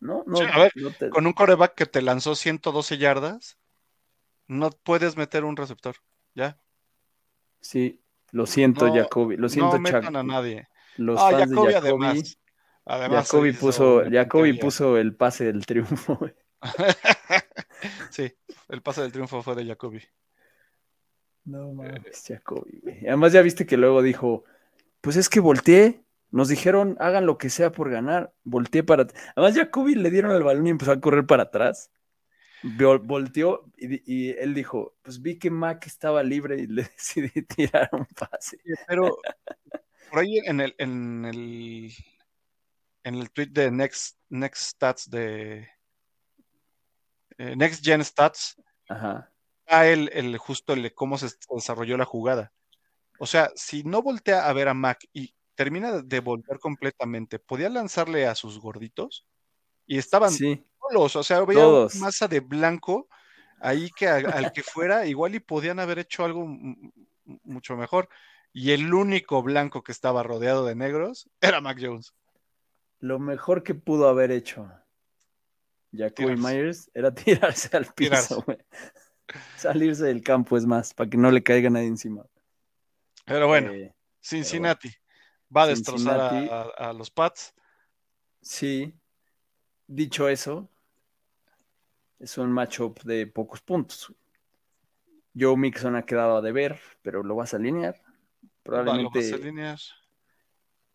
[SPEAKER 1] No, no,
[SPEAKER 3] Sí, a ver,
[SPEAKER 1] no te-
[SPEAKER 3] Con un coreback que te lanzó 112 yardas, no puedes meter un receptor. Ya.
[SPEAKER 1] Sí, lo siento,
[SPEAKER 3] No,
[SPEAKER 1] Jacoby. Lo siento,
[SPEAKER 3] no metan a nadie.
[SPEAKER 1] Los
[SPEAKER 3] Ah,
[SPEAKER 1] fans
[SPEAKER 3] Jacoby
[SPEAKER 1] de Jacoby.
[SPEAKER 3] además. Además
[SPEAKER 1] Jacoby
[SPEAKER 3] hizo
[SPEAKER 1] puso, puso el pase del triunfo. güey.
[SPEAKER 3] sí, el pase del triunfo fue de Jacoby.
[SPEAKER 1] No mames,
[SPEAKER 3] Eh,
[SPEAKER 1] Jacoby, güey. Además, ya viste que luego dijo: Pues es que volteé. Nos dijeron, hagan lo que sea por ganar. Volteé para. Además, Jacoby le dieron el balón y empezó a correr para atrás. Vol- Volteó y, él dijo: Pues vi que Mac estaba libre y le decidí tirar un pase.
[SPEAKER 3] Pero por ahí en el, en el, en el tweet de Next, Next Stats de eh, Next Gen Stats,
[SPEAKER 1] Ajá.
[SPEAKER 3] a el, el justo el de cómo se desarrolló la jugada. O sea, si no voltea a ver a Mac y termina de voltear completamente, podía lanzarle a sus gorditos y estaban
[SPEAKER 1] Sí,
[SPEAKER 3] o sea,
[SPEAKER 1] Todos.
[SPEAKER 3] una masa de blanco ahí que al, al que fuera, igual y podían haber hecho algo mucho mejor. Y el único blanco que estaba rodeado de negros era Mac Jones.
[SPEAKER 1] lo mejor que pudo haber hecho Jacoby. Myers era tirarse al piso. Salirse del campo es más, para que no le caiga nadie encima.
[SPEAKER 3] Pero bueno,
[SPEAKER 1] Eh,
[SPEAKER 3] Cincinnati va a destrozar a-
[SPEAKER 1] Cincinnati.
[SPEAKER 3] a, a los Pats.
[SPEAKER 1] sí, dicho eso, es un matchup de pocos puntos. Joe Mixon ha quedado a deber, pero lo vas a alinear.
[SPEAKER 3] Va, lo vas a
[SPEAKER 1] Probablemente.
[SPEAKER 3] alinear.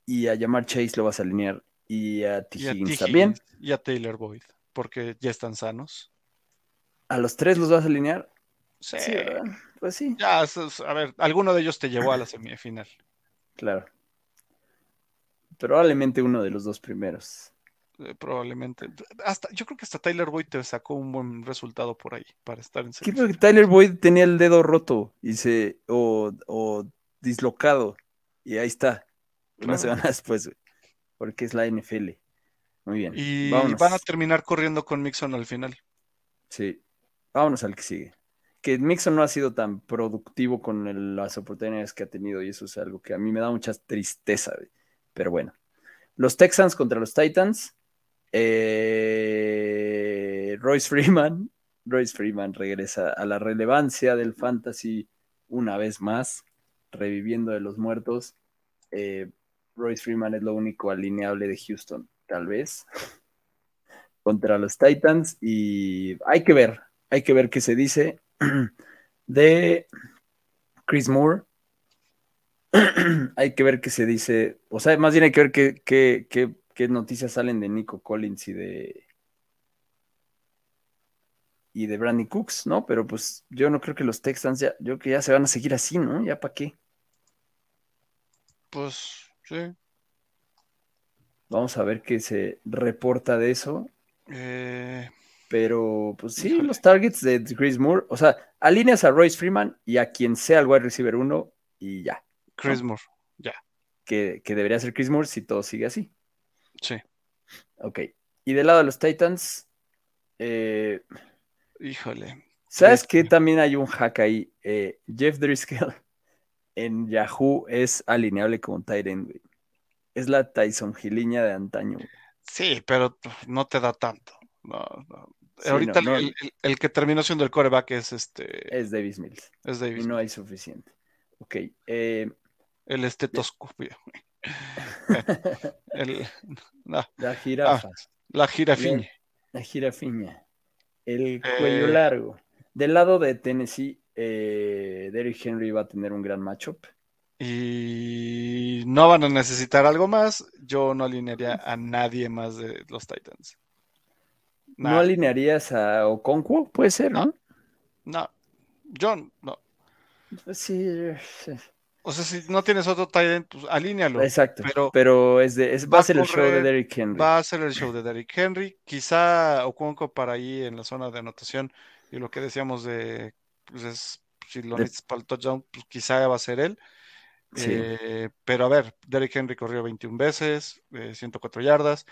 [SPEAKER 1] Y a Jamar Chase lo vas a alinear. Y a T. Higgins también.
[SPEAKER 3] Y a Taylor Boyd, porque ya están sanos.
[SPEAKER 1] ¿A los tres los vas a alinear?
[SPEAKER 3] Sí,
[SPEAKER 1] Sí. Pues sí,
[SPEAKER 3] ya, a ver, alguno de ellos te llevó a la semifinal.
[SPEAKER 1] claro. Probablemente uno de los dos primeros.
[SPEAKER 3] Eh, probablemente. Hasta, yo creo que hasta Taylor Boyd te sacó un buen resultado por ahí para estar en
[SPEAKER 1] ¿Qué
[SPEAKER 3] semifinal.
[SPEAKER 1] porque Tyler Boyd tenía el dedo roto y se o, o dislocado y ahí está. Una
[SPEAKER 3] Claro.
[SPEAKER 1] semana después, güey, porque es la NFL. Muy bien.
[SPEAKER 3] Y
[SPEAKER 1] vámonos.
[SPEAKER 3] van a terminar corriendo con Mixon al final.
[SPEAKER 1] Sí. Vámonos al que sigue. Que Mixon no ha sido tan productivo con el- las oportunidades que ha tenido y eso es algo que a mí me da mucha tristeza. güey. Pero bueno. Los Texans contra los Titans. Eh, Royce Freeman. Royce Freeman regresa a la relevancia del fantasy una vez más, reviviendo de los muertos. Eh, Royce Freeman es lo único alineable de Houston, tal vez, contra los Titans. Y hay que ver, hay que ver qué se dice de Chris Moore. hay que ver qué se dice, o sea, más bien hay que ver qué, qué, qué, qué noticias salen de Nico Collins y de y de Brandon Cooks, ¿no? Pero pues yo no creo que los Texans ya, yo creo que ya se van a seguir así, ¿no? Ya para qué.
[SPEAKER 3] Pues sí.
[SPEAKER 1] Vamos a ver qué se reporta de eso.
[SPEAKER 3] Eh,
[SPEAKER 1] Pero pues sí,
[SPEAKER 3] Híjole.
[SPEAKER 1] los targets de Chris Moore, o sea, alineas a Royce Freeman y a quien sea el wide receiver uno y ya.
[SPEAKER 3] Chris Moore.
[SPEAKER 1] Que, que debería ser Chris Moore si todo sigue así.
[SPEAKER 3] Sí.
[SPEAKER 1] Ok. Y del lado de los Titans, eh,
[SPEAKER 3] Híjole.
[SPEAKER 1] ¿sabes qué? También hay un hack ahí. Eh, Jeff Driscoll en Yahoo es alineable end, güey. Es la Tyson Giliña de antaño. güey.
[SPEAKER 3] Sí, pero no te da tanto. No, no.
[SPEAKER 1] Sí,
[SPEAKER 3] Ahorita
[SPEAKER 1] no,
[SPEAKER 3] el, el- el que terminó siendo el coreback es este.
[SPEAKER 1] es Davis Mills
[SPEAKER 3] Es
[SPEAKER 1] y
[SPEAKER 3] Davis.
[SPEAKER 1] no hay suficiente. Ok. eh,
[SPEAKER 3] El estetoscopio. El, no,
[SPEAKER 1] la jirafa.
[SPEAKER 3] la jirafiña.
[SPEAKER 1] La jirafiña. El cuello
[SPEAKER 3] Eh.
[SPEAKER 1] largo. Del lado de Tennessee, eh, Derrick Henry va a tener un gran matchup.
[SPEAKER 3] Y no van a necesitar algo más. Yo no alinearía a nadie más de los Titans.
[SPEAKER 1] ¿No alinearías a Okonkwo? Puede ser, ¿no?
[SPEAKER 3] no. No.
[SPEAKER 1] Pues Sí, sí.
[SPEAKER 3] O sea, si no tienes otro Titan, pues alínealo.
[SPEAKER 1] exacto. Pero,
[SPEAKER 3] Pero
[SPEAKER 1] es de, es, va
[SPEAKER 3] va
[SPEAKER 1] a ser el show de Derrick Henry.
[SPEAKER 3] Va a ser el show de Derrick Henry. Quizá Okonkwo para ahí en la zona de anotación. Y lo que decíamos de, pues es, si lo
[SPEAKER 1] De-
[SPEAKER 3] necesitas para el touchdown, pues quizá va a ser él.
[SPEAKER 1] Sí.
[SPEAKER 3] Eh, pero a ver, Derrick Henry corrió 21 veces, eh, 104 yardas.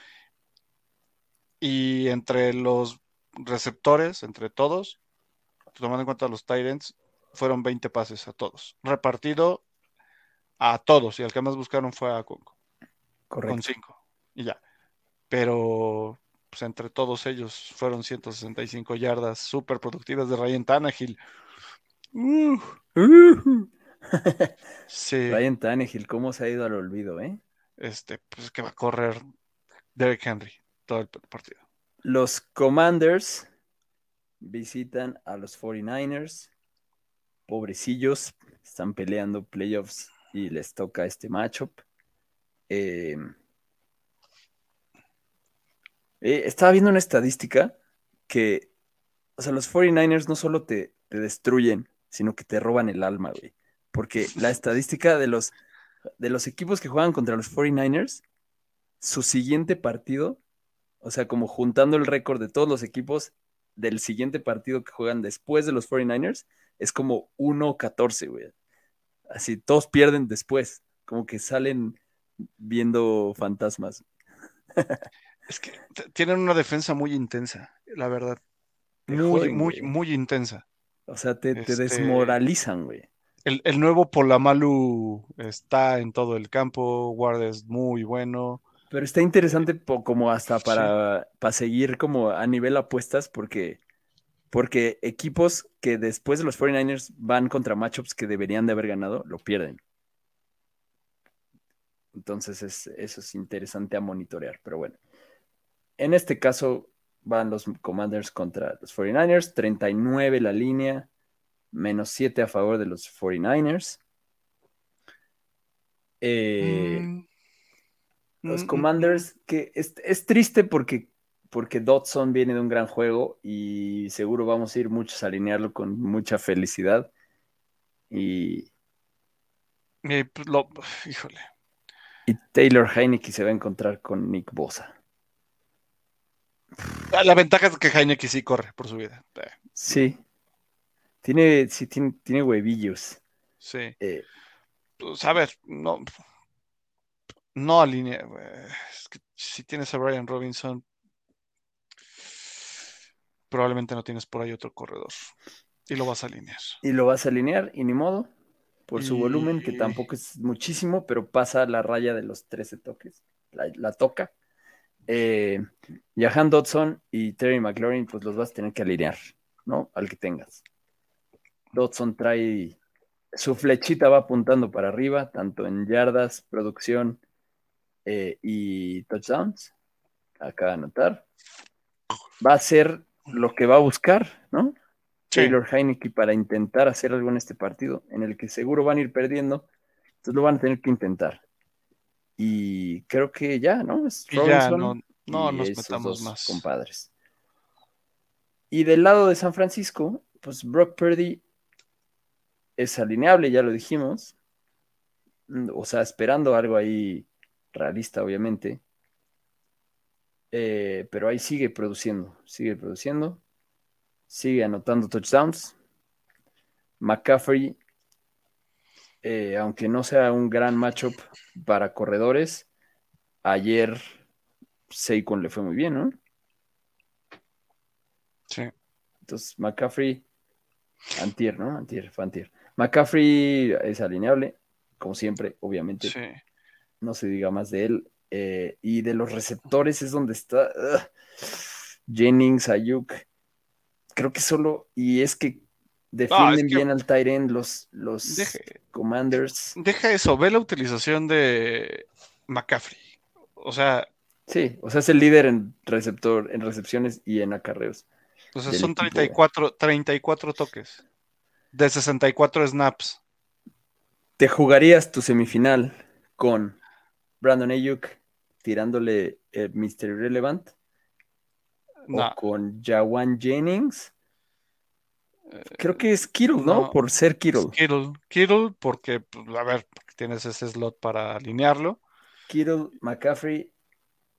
[SPEAKER 3] Y entre los receptores, entre todos, tomando en cuenta los Tyrants, fueron 20 pases a todos. Repartido a todos. Y el que más buscaron fue a Conco, con
[SPEAKER 1] Correcto.
[SPEAKER 3] 5. Y ya. Pero pues, entre todos ellos fueron 165 yardas súper productivas de Ryan Tannehill. Uh,
[SPEAKER 1] Uh.
[SPEAKER 3] sí.
[SPEAKER 1] Ryan Tannehill, ¿cómo se ha ido al olvido, eh?
[SPEAKER 3] este, pues que va a correr Derrick Henry todo el partido.
[SPEAKER 1] Los Commanders visitan a los 49ers. Pobrecillos, están peleando playoffs y les toca este matchup. Eh, eh, estaba viendo una estadística que, o sea, los 49ers no solo te, te destruyen, sino que te roban el alma, güey. Porque la estadística de los, de los equipos que juegan contra los 49ers, su siguiente partido, o sea, como juntando el récord de todos los equipos del siguiente partido que juegan después de los 49ers, es como 1-14, güey. Así, todos pierden después, como que salen viendo fantasmas.
[SPEAKER 3] Es que tienen una defensa muy intensa, la verdad.
[SPEAKER 1] Muy,
[SPEAKER 3] muy, muy intensa.
[SPEAKER 1] O sea, te, te
[SPEAKER 3] Este-
[SPEAKER 1] desmoralizan, güey.
[SPEAKER 3] El, el nuevo Polamalu está en todo el campo, Ward es muy bueno.
[SPEAKER 1] Pero está interesante po- como hasta
[SPEAKER 3] Sí.
[SPEAKER 1] para, para seguir como a nivel apuestas, porque, porque equipos que después de los 49ers van contra matchups que deberían de haber ganado, lo pierden. Entonces es, eso es interesante a monitorear, pero bueno. En este caso van los Commanders contra los 49ers, 39 la línea, menos 7 a favor de los 49ers. Eh,
[SPEAKER 3] Mm,
[SPEAKER 1] Los
[SPEAKER 3] mm,
[SPEAKER 1] Commanders, que es, es triste porque, porque Dodson viene de un gran juego y seguro vamos a ir muchos a alinearlo con mucha felicidad. Y,
[SPEAKER 3] pues lo- híjole.
[SPEAKER 1] y Taylor Heineke se va a encontrar con Nick Bosa.
[SPEAKER 3] Ah, La ventaja es que Heineken sí corre por su vida.
[SPEAKER 1] Sí, tiene, sí, tiene, tiene huevillos.
[SPEAKER 3] Sí.
[SPEAKER 1] Eh,
[SPEAKER 3] Pues, a ver, no. No alinea. Es que si tienes a Brian Robinson. Probablemente no tienes por ahí otro corredor. Y lo vas a alinear.
[SPEAKER 1] Y lo vas a alinear, y ni modo, por su
[SPEAKER 3] Y-
[SPEAKER 1] volumen, que tampoco es muchísimo, pero pasa la raya de los 13 toques. La, la toca. Eh, Jahan Dodson y Terry McLaurin, pues los vas a tener que alinear, ¿no? Al que tengas. Dodson trae su flechita va apuntando para arriba, tanto en yardas, producción eh, y touchdowns. Acaba de anotar. Va a ser lo que va a buscar, ¿no?
[SPEAKER 3] Sí.
[SPEAKER 1] Taylor Heineke para intentar hacer algo en este partido, en el que seguro van a ir perdiendo, entonces lo van a tener que intentar. Y creo que ya, ¿no? Es
[SPEAKER 3] ya no, no nos metamos más.
[SPEAKER 1] compadres. Y del lado de San Francisco, pues Brock Purdy es alineable, ya lo dijimos. Mm, O sea, esperando algo ahí realista, obviamente. Eh, pero ahí sigue produciendo, sigue produciendo, sigue anotando touchdowns. McCaffrey, eh, aunque no sea un gran matchup para corredores, ayer Saquon le fue muy bien, ¿no?
[SPEAKER 3] Sí.
[SPEAKER 1] Entonces, McCaffrey, Antier, ¿no? Antier, fue Antier. McCaffrey es alineable, como siempre, obviamente.
[SPEAKER 3] Sí.
[SPEAKER 1] No se diga más de él. Eh, y de los receptores es donde está Jennings, Ayuk. Creo que solo, y es que defienden
[SPEAKER 3] que-
[SPEAKER 1] bien al end los, los
[SPEAKER 3] Deje-
[SPEAKER 1] Commanders.
[SPEAKER 3] Deja eso, ve la utilización de McCaffrey. O sea,
[SPEAKER 1] Sí, o sea, es el líder en receptor, en recepciones y en acarreos.
[SPEAKER 3] o sea, son
[SPEAKER 1] equipo,
[SPEAKER 3] 34, 34 toques de 64 snaps.
[SPEAKER 1] ¿Te jugarías tu semifinal con Brandon Ayuk tirándole el Mr. Irrelevant?
[SPEAKER 3] No,
[SPEAKER 1] ¿O con Jawan Jennings? Creo que es Kittle, ¿no?
[SPEAKER 3] no.
[SPEAKER 1] Por ser Kittle.
[SPEAKER 3] Kittle, Kittle, porque, pues, a ver, tienes ese slot para alinearlo.
[SPEAKER 1] Kittle, McCaffrey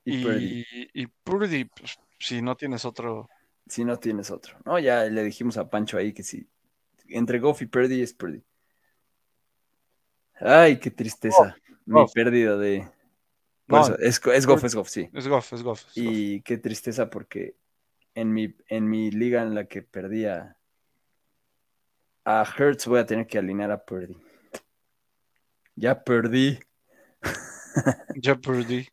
[SPEAKER 1] y, Purdy.
[SPEAKER 3] Y, y Purdy, pues, si no tienes otro.
[SPEAKER 1] Si no tienes otro. No, ya le dijimos a Pancho ahí que si entre Goff y Purdy es Purdy. Ay, qué tristeza. Mi
[SPEAKER 3] Goff.
[SPEAKER 1] pérdida de. Por
[SPEAKER 3] No,
[SPEAKER 1] eso, es, es Goff, es Goff, sí.
[SPEAKER 3] es Goff, es Goff. es Goff.
[SPEAKER 1] Y qué tristeza porque en mi, en mi liga en la que perdía a Hertz voy a tener que alinear a Purdy. Ya perdí.
[SPEAKER 3] Ya Purdy.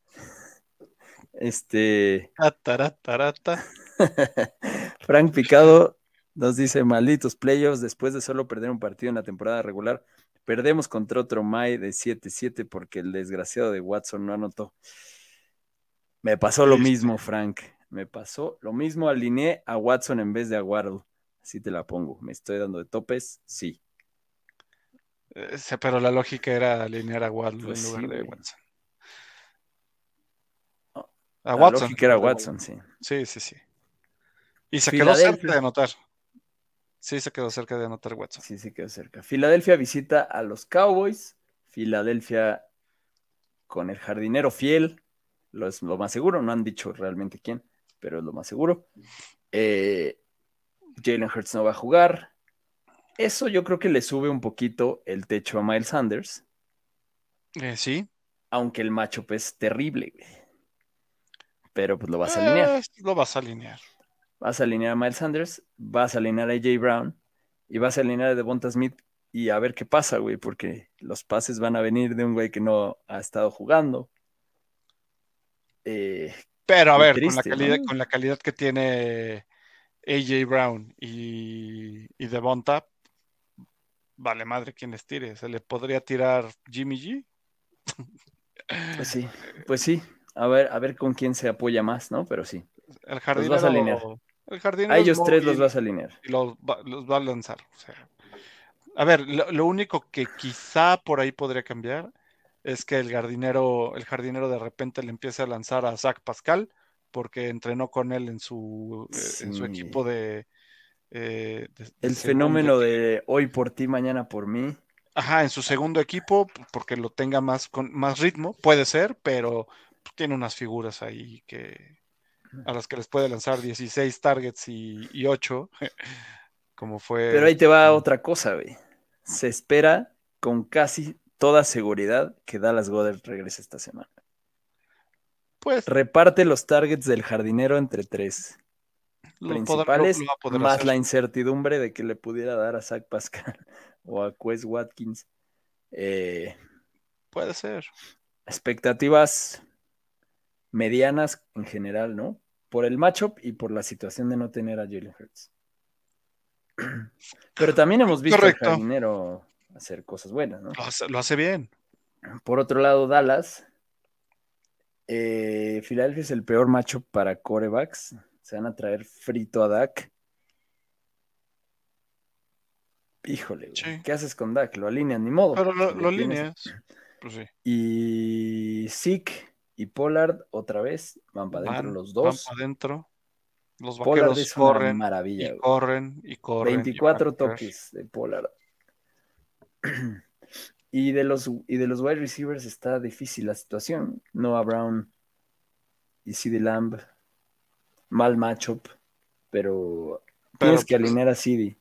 [SPEAKER 1] Este.
[SPEAKER 3] Tataratarata.
[SPEAKER 1] Frank Picado nos dice: malditos playoffs, después de solo perder un partido en la temporada regular, perdemos contra otro May de 7-7 porque el desgraciado de Watson no anotó. Me pasó lo
[SPEAKER 3] Triste.
[SPEAKER 1] mismo, Frank. Me pasó lo mismo. Alineé a Watson en vez de a Waddle. Así te la pongo. ¿Me estoy dando de topes? Sí.
[SPEAKER 3] Eh, sí, pero la lógica era alinear a Waddle
[SPEAKER 1] Pues
[SPEAKER 3] en lugar
[SPEAKER 1] sí,
[SPEAKER 3] de. Watson.
[SPEAKER 1] No,
[SPEAKER 3] A
[SPEAKER 1] La
[SPEAKER 3] Watson.
[SPEAKER 1] lógica era Watson, sí.
[SPEAKER 3] Sí, sí, sí. Y se quedó cerca de anotar. Sí, se quedó cerca de anotar Watson.
[SPEAKER 1] Sí, sí quedó cerca. Filadelfia visita a los Cowboys. Filadelfia con el jardinero fiel. Lo es lo más seguro. No han dicho realmente quién, pero es lo más seguro. Eh, Jalen Hurts no va a jugar. Eso yo creo que le sube un poquito el techo a Miles Sanders,
[SPEAKER 3] Eh, sí.
[SPEAKER 1] aunque el matchup es terrible. Pero pues lo vas a alinear.
[SPEAKER 3] Eh, lo vas a alinear.
[SPEAKER 1] Vas a alinear a Miles Sanders, vas a alinear a AJ Brown y vas a alinear a Devonta Smith y a ver qué pasa, güey, porque los pases van a venir de un güey que no ha estado jugando. Eh,
[SPEAKER 3] Pero a ver,
[SPEAKER 1] triste,
[SPEAKER 3] con la calidad,
[SPEAKER 1] ¿no?
[SPEAKER 3] con la calidad que tiene AJ Brown y, y Devonta, vale madre quien les tire. Se le podría tirar Jimmy G.
[SPEAKER 1] pues sí, pues sí. A ver, a ver con quién se apoya más, ¿no? Pero sí.
[SPEAKER 3] El jardinero. El jardinero
[SPEAKER 1] A ellos tres los vas a alinear.
[SPEAKER 3] y los va, los va a lanzar. o sea. A ver, lo, lo único que quizá por ahí podría cambiar es que el jardinero, el jardinero de repente le empiece a lanzar a Zach Pascal porque entrenó con él en su, eh, en su equipo de, eh, de- de
[SPEAKER 1] El fenómeno
[SPEAKER 3] equipo.
[SPEAKER 1] de hoy por ti, mañana por mí.
[SPEAKER 3] Ajá, en su segundo equipo, porque lo tenga más, con más ritmo, puede ser, pero tiene unas figuras ahí que a las que les puede lanzar 16 targets y, y 8, como fue.
[SPEAKER 1] Pero ahí te va otra cosa, güey. Se espera con casi toda seguridad que Dallas Goddard regrese esta semana.
[SPEAKER 3] Pues
[SPEAKER 1] Reparte los targets del jardinero entre tres.
[SPEAKER 3] Lo-
[SPEAKER 1] principales,
[SPEAKER 3] lo
[SPEAKER 1] más
[SPEAKER 3] hacer.
[SPEAKER 1] la incertidumbre de que le pudiera dar a Zach Pascal o a Quest Watkins. Eh,
[SPEAKER 3] Puede ser.
[SPEAKER 1] expectativas medianas en general, ¿no? Por el matchup y por la situación de no tener a Jalen Hurts. Pero también hemos visto
[SPEAKER 3] Correcto.
[SPEAKER 1] al jardinero hacer cosas buenas, ¿no?
[SPEAKER 3] Lo hace, lo hace bien.
[SPEAKER 1] Por otro lado, Dallas. Eh, Filadelfia es el peor matchup para corebacks. Se van a traer frito a Dak. Híjole, güey,
[SPEAKER 3] Sí.
[SPEAKER 1] ¿qué haces con Dak? Lo alinean, ni modo.
[SPEAKER 3] Pero lo, lo alineas. Pues sí.
[SPEAKER 1] Y Zeke y Pollard otra vez van para adentro
[SPEAKER 3] Van,
[SPEAKER 1] los
[SPEAKER 3] van
[SPEAKER 1] dos.
[SPEAKER 3] para adentro. Los
[SPEAKER 1] Pollard es una
[SPEAKER 3] corren
[SPEAKER 1] maravilla.
[SPEAKER 3] y
[SPEAKER 1] güey.
[SPEAKER 3] corren y corren. y
[SPEAKER 1] 24
[SPEAKER 3] van a correr.
[SPEAKER 1] toques de Pollard. Y de los y de los wide receivers está difícil la situación. Noah Brown y CD Lamb. Mal matchup, pero,
[SPEAKER 3] Pero,
[SPEAKER 1] tienes que
[SPEAKER 3] pues,
[SPEAKER 1] alinear a CD.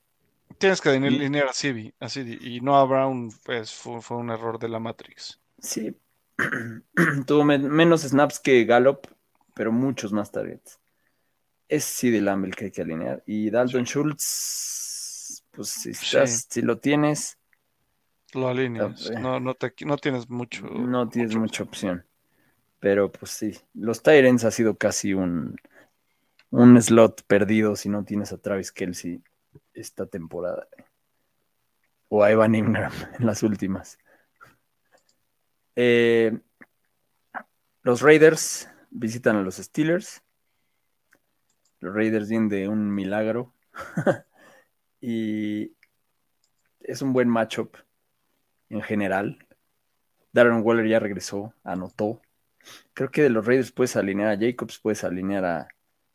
[SPEAKER 3] Tienes que alinear a Civi, a Civi, Y Noah Brown pues, fue, fue un error de la Matrix.
[SPEAKER 1] Sí. Tuvo men- menos snaps que Gallup, pero muchos más targets. Es Lamb el que hay que alinear. Y Dalton Schultz, pues si, estás, si lo tienes,
[SPEAKER 3] Lo alineas.
[SPEAKER 1] Ah,
[SPEAKER 3] No, no, te, no tienes mucho.
[SPEAKER 1] no tienes
[SPEAKER 3] mucho-
[SPEAKER 1] mucha opción. Pero pues sí, los Tyrants ha sido casi un, un slot perdido si no tienes a Travis Kelsey esta temporada. O a Evan Ingram en las últimas. Eh, los Raiders visitan a los Steelers. Los Raiders vienen de un milagro. y es un buen matchup en general. Darren Waller ya regresó, anotó. Creo que de los Raiders puedes alinear a Jacobs, puedes alinear a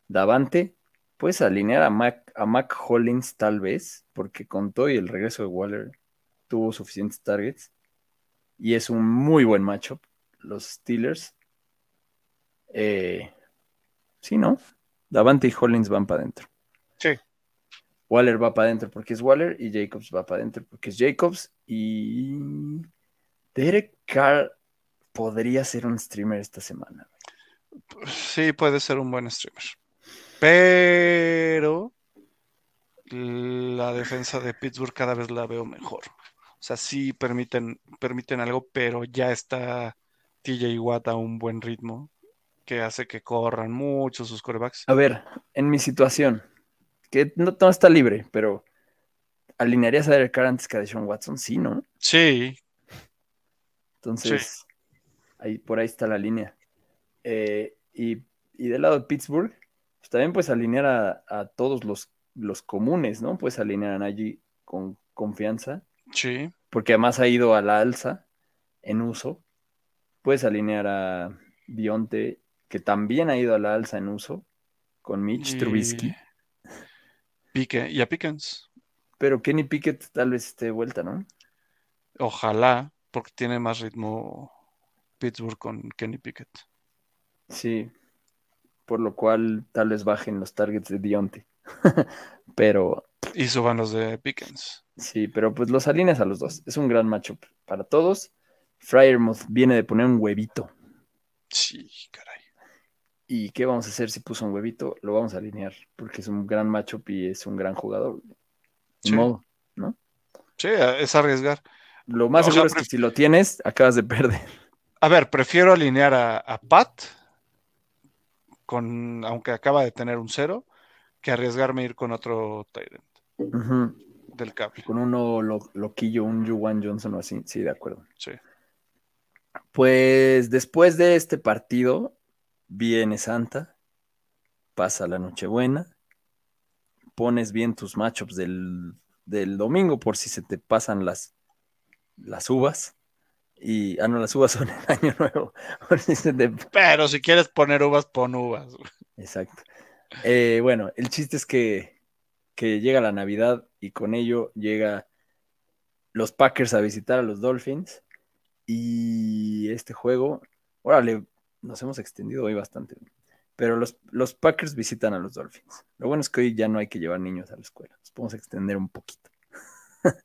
[SPEAKER 1] Davante, puedes alinear a Mac, a Mac Hollins tal vez, porque con todo y el regreso de Waller tuvo suficientes targets. Y es un muy buen matchup. Los Steelers. Eh, sí, ¿no? Davante y Hollins van para adentro.
[SPEAKER 3] Sí.
[SPEAKER 1] Waller va para adentro porque es Waller y Jacobs va para adentro porque es Jacobs y Derek Carr podría ser un streamer esta semana.
[SPEAKER 3] Sí, puede ser un buen streamer. Pero la defensa de Pittsburgh cada vez la veo mejor. O sea, sí permiten, permiten algo, pero ya está TJ Watt a un buen ritmo que hace que corran mucho sus corebacks.
[SPEAKER 1] A ver, en mi situación, que no, no está libre, pero ¿alinearías a Derek Carr antes que a Deshaun Watson? Sí, ¿no?
[SPEAKER 3] Sí,
[SPEAKER 1] Entonces, ahí, por ahí está la línea. Eh, y, y del lado de Pittsburgh, pues también puedes alinear a, a todos los, los comunes, ¿no? Puedes alinear a Najee con confianza,
[SPEAKER 3] sí.
[SPEAKER 1] porque además ha ido a la alza en uso. Puedes alinear a Dionte, que también ha ido a la alza en uso, con Mitch
[SPEAKER 3] Y-
[SPEAKER 1] Trubisky.
[SPEAKER 3] Pique, y a Pickens.
[SPEAKER 1] Pero Kenny Pickett tal vez esté de vuelta, ¿no?
[SPEAKER 3] Ojalá, porque tiene más ritmo Pittsburgh con Kenny Pickett.
[SPEAKER 1] Sí. Por lo cual tal vez bajen los targets de Dionte. pero
[SPEAKER 3] Y suban los de Pickens.
[SPEAKER 1] Sí, pero pues los alineas a los dos. Es un gran matchup para todos. Fryermuth viene de poner un huevito.
[SPEAKER 3] Sí, caray.
[SPEAKER 1] ¿Y qué vamos a hacer si puso un huevito? Lo vamos a alinear porque es un gran matchup y es un gran jugador.
[SPEAKER 3] Sí.
[SPEAKER 1] modo.
[SPEAKER 3] Sí, es arriesgar.
[SPEAKER 1] Lo más
[SPEAKER 3] O sea,
[SPEAKER 1] seguro es que si lo tienes, acabas de perder.
[SPEAKER 3] A ver, prefiero alinear a, a Pat, con, aunque acaba de tener un cero, que arriesgarme a ir con otro Tyrant. Del cable.
[SPEAKER 1] Con uno lo- loquillo, un Juwan Johnson o así. Sí, de acuerdo.
[SPEAKER 3] Sí.
[SPEAKER 1] Pues después de este partido, viene Santa, pasa la Nochebuena, pones bien tus matchups del, del domingo por si se te pasan las, las uvas. Y, ah, no, las uvas son el año nuevo. Si te-
[SPEAKER 3] Pero si quieres poner uvas, pon uvas.
[SPEAKER 1] Exacto. Eh, bueno, el chiste es que, que llega la Navidad y con ello llega los Packers a visitar a los Dolphins. Y este juego, órale, nos hemos extendido hoy bastante. Pero los, los Packers visitan a los Dolphins. Lo bueno es que hoy ya no hay que llevar niños a la escuela. Nos podemos extender un poquito.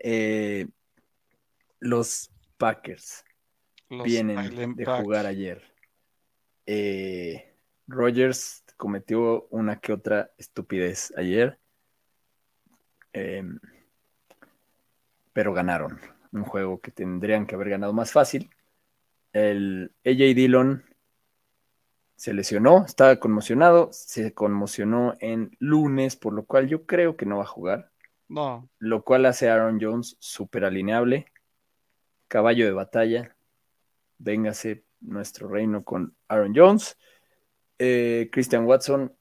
[SPEAKER 1] Eh, los Packers
[SPEAKER 3] Los
[SPEAKER 1] vienen
[SPEAKER 3] Island
[SPEAKER 1] de jugar ayer. Eh, Rogers cometió una que otra estupidez ayer. Eh, pero ganaron. Un juego que tendrían que haber ganado más fácil. El AJ Dillon se lesionó, estaba conmocionado, se conmocionó en lunes, por lo cual yo creo que no va a jugar.
[SPEAKER 3] No,
[SPEAKER 1] Lo cual hace a Aaron Jones súper alineable, caballo de batalla. Véngase nuestro reino con Aaron Jones. Eh, Christian Watson,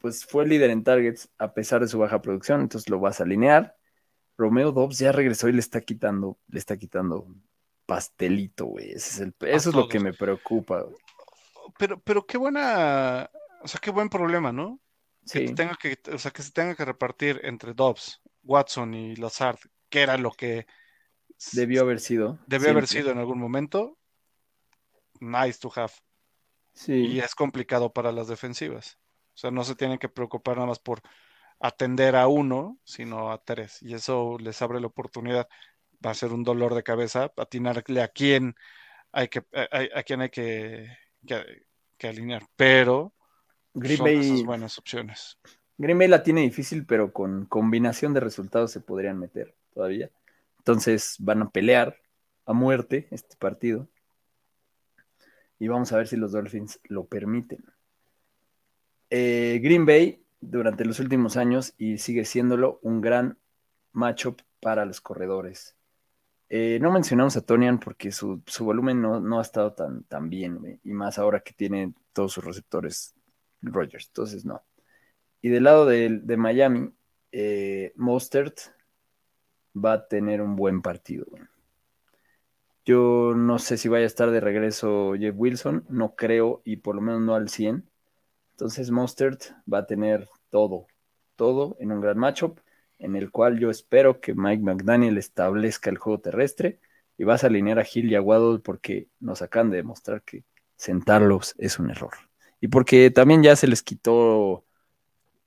[SPEAKER 1] pues fue líder en targets a pesar de su baja producción, entonces lo vas a alinear. Romeo Dobbs ya regresó y le está quitando, le está quitando pastelito, güey. Ese es el- eso es lo que me preocupa.
[SPEAKER 3] pero, pero qué buena, o sea, qué buen problema, ¿no? Que
[SPEAKER 1] Sí,
[SPEAKER 3] tenga que, o sea, que se tenga que repartir entre Dobbs, Watson y Lazard, que era lo que
[SPEAKER 1] debió haber sido.
[SPEAKER 3] debió haber sido en algún momento. Nice to have.
[SPEAKER 1] Sí,
[SPEAKER 3] Y es complicado para las defensivas. O sea, no se tienen que preocupar nada más por atender a uno, sino a tres. Y eso les abre la oportunidad. Va a ser un dolor de cabeza atinarle a quién hay que, a, a- quién hay que, que- que alinear. Pero
[SPEAKER 1] Green
[SPEAKER 3] son esas
[SPEAKER 1] Bay,
[SPEAKER 3] buenas opciones.
[SPEAKER 1] Green Bay la tiene difícil, pero con combinación de resultados se podrían meter todavía. Entonces van a pelear a muerte este partido. Y vamos a ver si los Dolphins lo permiten. Eh, Green Bay, durante los últimos años, y sigue siéndolo, un gran matchup para los corredores. Eh, no mencionamos a Tonian porque su, su volumen no, no ha estado tan, tan bien, y más ahora que tiene todos sus receptores Rogers. Entonces, no. Y del lado de, de Miami, eh, Mostert va a tener un buen partido. Yo no sé si vaya a estar de regreso Jeff Wilson, no creo, y por lo menos no al 100. Entonces Mostert va a tener todo, todo en un gran matchup, en el cual yo espero que Mike McDaniel establezca el juego terrestre y vas a alinear a Hill y a Waddle porque nos acaban de demostrar que sentarlos es un error. Y porque también ya se les quitó,